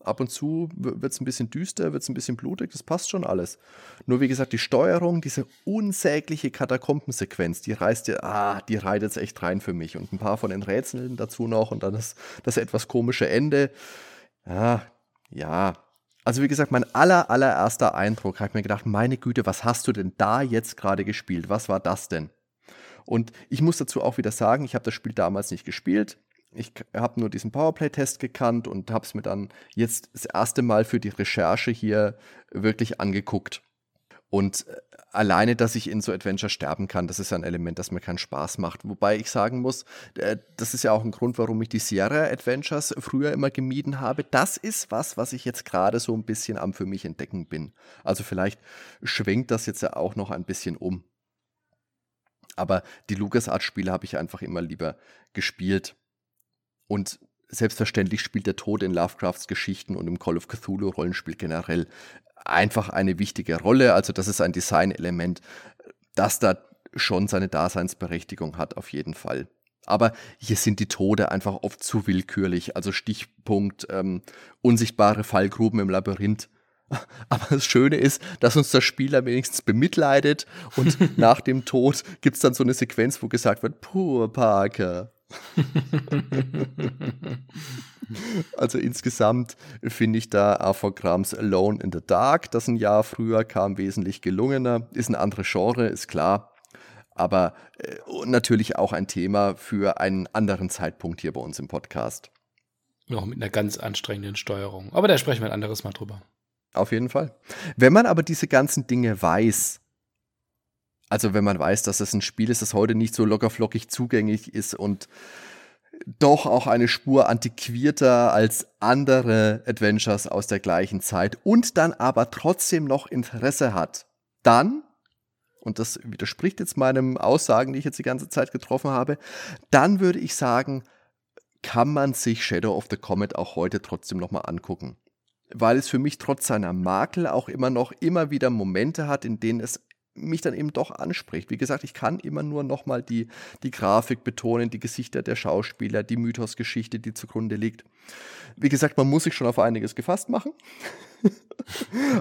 Ab und zu wird es ein bisschen düster, wird es ein bisschen blutig, das passt schon alles. Nur wie gesagt, die Steuerung, diese unsägliche Katakombensequenz, die reißt ja, ah, die reitet es echt rein für mich. Und ein paar von den Rätseln dazu noch und dann das, das etwas komische Ende. Ja, ja, also wie gesagt, mein aller, allererster Eindruck, habe ich mir gedacht, meine Güte, was hast du denn da jetzt gerade gespielt? Was war das denn? Und ich muss dazu auch wieder sagen, ich habe das Spiel damals nicht gespielt. Ich habe nur diesen Powerplay-Test gekannt und habe es mir dann jetzt das erste Mal für die Recherche hier wirklich angeguckt. Und äh, alleine, dass ich in so Adventure sterben kann, das ist ein Element, das mir keinen Spaß macht. Wobei ich sagen muss, äh, das ist ja auch ein Grund, warum ich die Sierra Adventures früher immer gemieden habe. Das ist was, was ich jetzt gerade so ein bisschen am für mich entdecken bin. Also vielleicht schwenkt das jetzt ja auch noch ein bisschen um. Aber die LucasArts-Spiele habe ich einfach immer lieber gespielt. Und selbstverständlich spielt der Tod in Lovecrafts Geschichten und im Call of Cthulhu Rollenspiel generell einfach eine wichtige Rolle. Also das ist ein Designelement, das da schon seine Daseinsberechtigung hat, auf jeden Fall. Aber hier sind die Tode einfach oft zu willkürlich. Also Stichpunkt ähm, unsichtbare Fallgruben im Labyrinth. Aber das Schöne ist, dass uns der Spieler wenigstens bemitleidet und nach dem Tod gibt es dann so eine Sequenz, wo gesagt wird, Poor Parker. Also insgesamt finde ich da Krams Alone in the Dark, das ein Jahr früher kam, wesentlich gelungener. Ist ein anderes Genre, ist klar. Aber äh, natürlich auch ein Thema für einen anderen Zeitpunkt hier bei uns im Podcast. Noch mit einer ganz anstrengenden Steuerung. Aber da sprechen wir ein anderes Mal drüber. Auf jeden Fall. Wenn man aber diese ganzen Dinge weiß, also wenn man weiß, dass es ein Spiel ist, das heute nicht so lockerflockig zugänglich ist und doch auch eine Spur antiquierter als andere Adventures aus der gleichen Zeit und dann aber trotzdem noch Interesse hat, dann, und das widerspricht jetzt meinem Aussagen, die ich jetzt die ganze Zeit getroffen habe, dann würde ich sagen, kann man sich Shadow of the Comet auch heute trotzdem nochmal angucken. Weil es für mich trotz seiner Makel auch immer noch immer wieder Momente hat, in denen es mich dann eben doch anspricht. Wie gesagt, ich kann immer nur nochmal die, die Grafik betonen, die Gesichter der Schauspieler, die Mythosgeschichte, die zugrunde liegt. Wie gesagt, man muss sich schon auf einiges gefasst machen.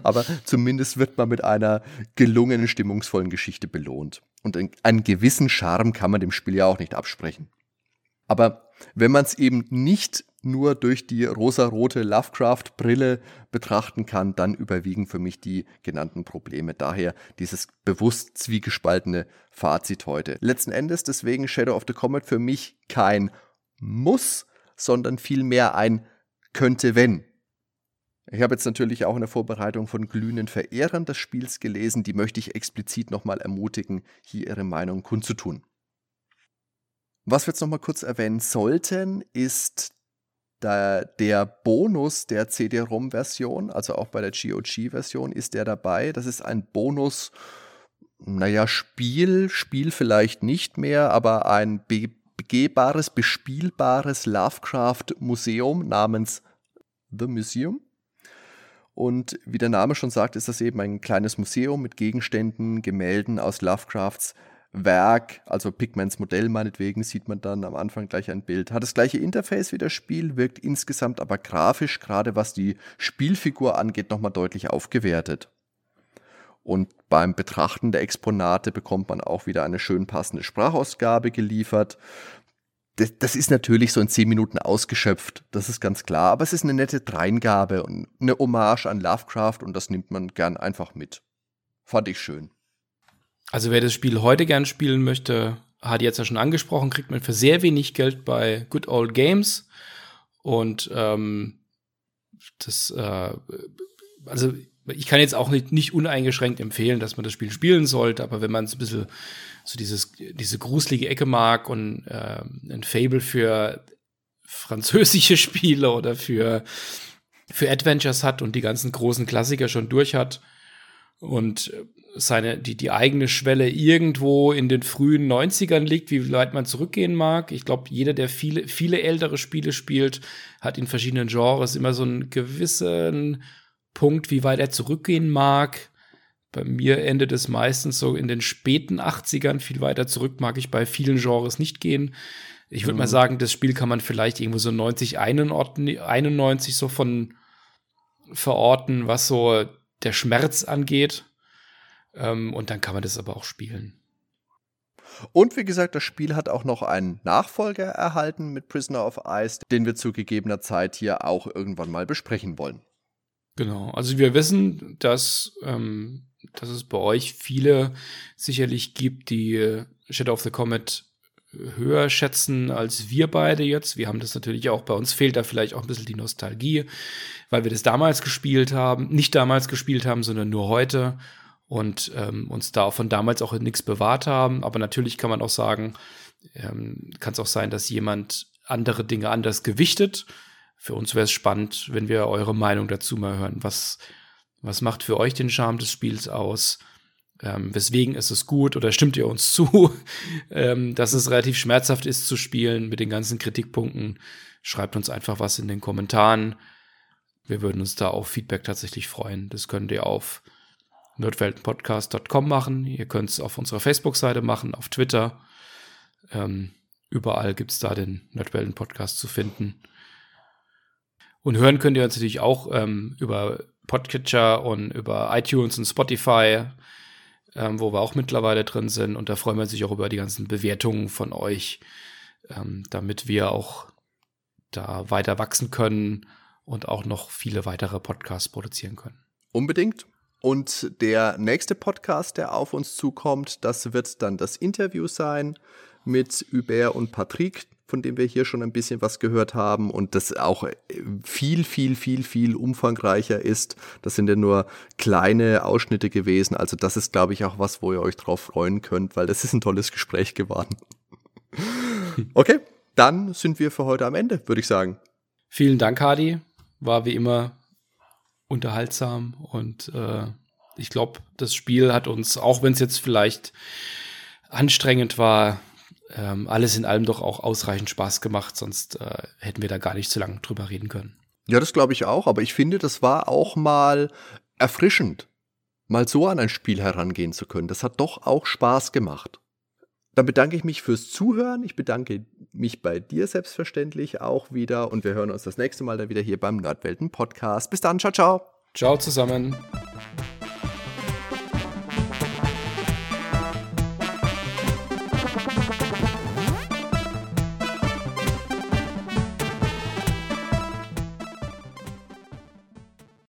Aber zumindest wird man mit einer gelungenen, stimmungsvollen Geschichte belohnt. Und einen gewissen Charme kann man dem Spiel ja auch nicht absprechen. Aber wenn man es eben nicht nur durch die rosarote Lovecraft-Brille betrachten kann, dann überwiegen für mich die genannten Probleme. Daher dieses bewusst zwiegespaltene Fazit heute. Letzten Endes deswegen Shadow of the Comet für mich kein Muss, sondern vielmehr ein könnte wenn. Ich habe jetzt natürlich auch in der Vorbereitung von glühenden Verehrern des Spiels gelesen, die möchte ich explizit nochmal ermutigen, hier ihre Meinung kundzutun. Was wir jetzt nochmal kurz erwähnen sollten, ist der, der Bonus der CD-ROM-Version, also auch bei der GOG-Version ist der dabei. Das ist ein Bonus, naja, Spiel, Spiel vielleicht nicht mehr, aber ein begehbares, bespielbares Lovecraft-Museum namens The Museum. Und wie der Name schon sagt, ist das eben ein kleines Museum mit Gegenständen, Gemälden aus Lovecrafts Werk, also Pigments Modell meinetwegen, sieht man dann am Anfang gleich ein Bild. Hat das gleiche Interface wie das Spiel, wirkt insgesamt aber grafisch, gerade was die Spielfigur angeht, nochmal deutlich aufgewertet. Und beim Betrachten der Exponate bekommt man auch wieder eine schön passende Sprachausgabe geliefert. das, das, ist natürlich so in zehn Minuten ausgeschöpft, das ist ganz klar, aber es ist eine nette Dreingabe und eine Hommage an Lovecraft und das nimmt man gern einfach mit. Fand ich schön. Also wer das Spiel heute gern spielen möchte, hat jetzt ja schon angesprochen, kriegt man für sehr wenig Geld bei Good Old Games. Und ähm, das, äh, also ich kann jetzt auch nicht, nicht uneingeschränkt empfehlen, dass man das Spiel spielen sollte, aber wenn man es ein bisschen so dieses, diese gruselige Ecke mag und äh, ein Fable für französische Spiele oder für, für Adventures hat und die ganzen großen Klassiker schon durch hat und seine, die, die eigene Schwelle irgendwo in den frühen 90ern liegt, wie weit man zurückgehen mag. Ich glaube, jeder, der viele, viele ältere Spiele spielt, hat in verschiedenen Genres immer so einen gewissen Punkt, wie weit er zurückgehen mag. Bei mir endet es meistens so in den späten 80ern. Viel weiter zurück mag ich bei vielen Genres nicht gehen. Ich würde mhm. mal sagen, das Spiel kann man vielleicht irgendwo so 90, 91 so von verorten, was so der Schmerz angeht. Ähm, und dann kann man das aber auch spielen. Und wie gesagt, das Spiel hat auch noch einen Nachfolger erhalten mit Prisoner of Ice, den wir zu gegebener Zeit hier auch irgendwann mal besprechen wollen. Genau, also wir wissen, dass ähm, dass es bei euch viele sicherlich gibt, die Shadow of the Comet höher schätzen als wir beide jetzt. Wir haben das natürlich auch, bei uns fehlt da vielleicht auch ein bisschen die Nostalgie, weil wir das damals gespielt haben, nicht damals gespielt haben, sondern nur heute und ähm, uns da von damals auch nichts bewahrt haben. Aber natürlich kann man auch sagen, ähm, kann es auch sein, dass jemand andere Dinge anders gewichtet. Für uns wäre es spannend, wenn wir eure Meinung dazu mal hören. Was was macht für euch den Charme des Spiels aus? Ähm, weswegen ist es gut oder stimmt ihr uns zu, ähm, dass es relativ schmerzhaft ist zu spielen mit den ganzen Kritikpunkten? Schreibt uns einfach was in den Kommentaren. Wir würden uns da auf Feedback tatsächlich freuen. Das könnt ihr auf nerdweltenpodcast.com machen. Ihr könnt es auf unserer Facebook-Seite machen, auf Twitter. Ähm, überall gibt es da den Nerdwelten-Podcast zu finden. Und hören könnt ihr uns natürlich auch ähm, über Podcatcher und über iTunes und Spotify, ähm, wo wir auch mittlerweile drin sind. Und da freuen wir uns auch über die ganzen Bewertungen von euch, ähm, damit wir auch da weiter wachsen können und auch noch viele weitere Podcasts produzieren können. Unbedingt. Und der nächste Podcast, der auf uns zukommt, das wird dann das Interview sein mit Hubert und Patrick von dem wir hier schon ein bisschen was gehört haben und das auch viel, viel, viel, viel umfangreicher ist. Das sind ja nur kleine Ausschnitte gewesen. Also das ist, glaube ich, auch was, wo ihr euch drauf freuen könnt, weil das ist ein tolles Gespräch geworden. Okay, dann sind wir für heute am Ende, würde ich sagen. Vielen Dank, Hadi. War wie immer unterhaltsam und äh, ich glaube, das Spiel hat uns, auch wenn es jetzt vielleicht anstrengend war, ähm, alles in allem doch auch ausreichend Spaß gemacht, sonst äh, hätten wir da gar nicht so lange drüber reden können. Ja, das glaube ich auch, aber ich finde, das war auch mal erfrischend, mal so an ein Spiel herangehen zu können. Das hat doch auch Spaß gemacht. Dann bedanke ich mich fürs Zuhören. Ich bedanke mich bei dir selbstverständlich auch wieder und wir hören uns das nächste Mal dann wieder hier beim Nerdwelten Podcast. Bis dann, ciao, ciao. Ciao zusammen.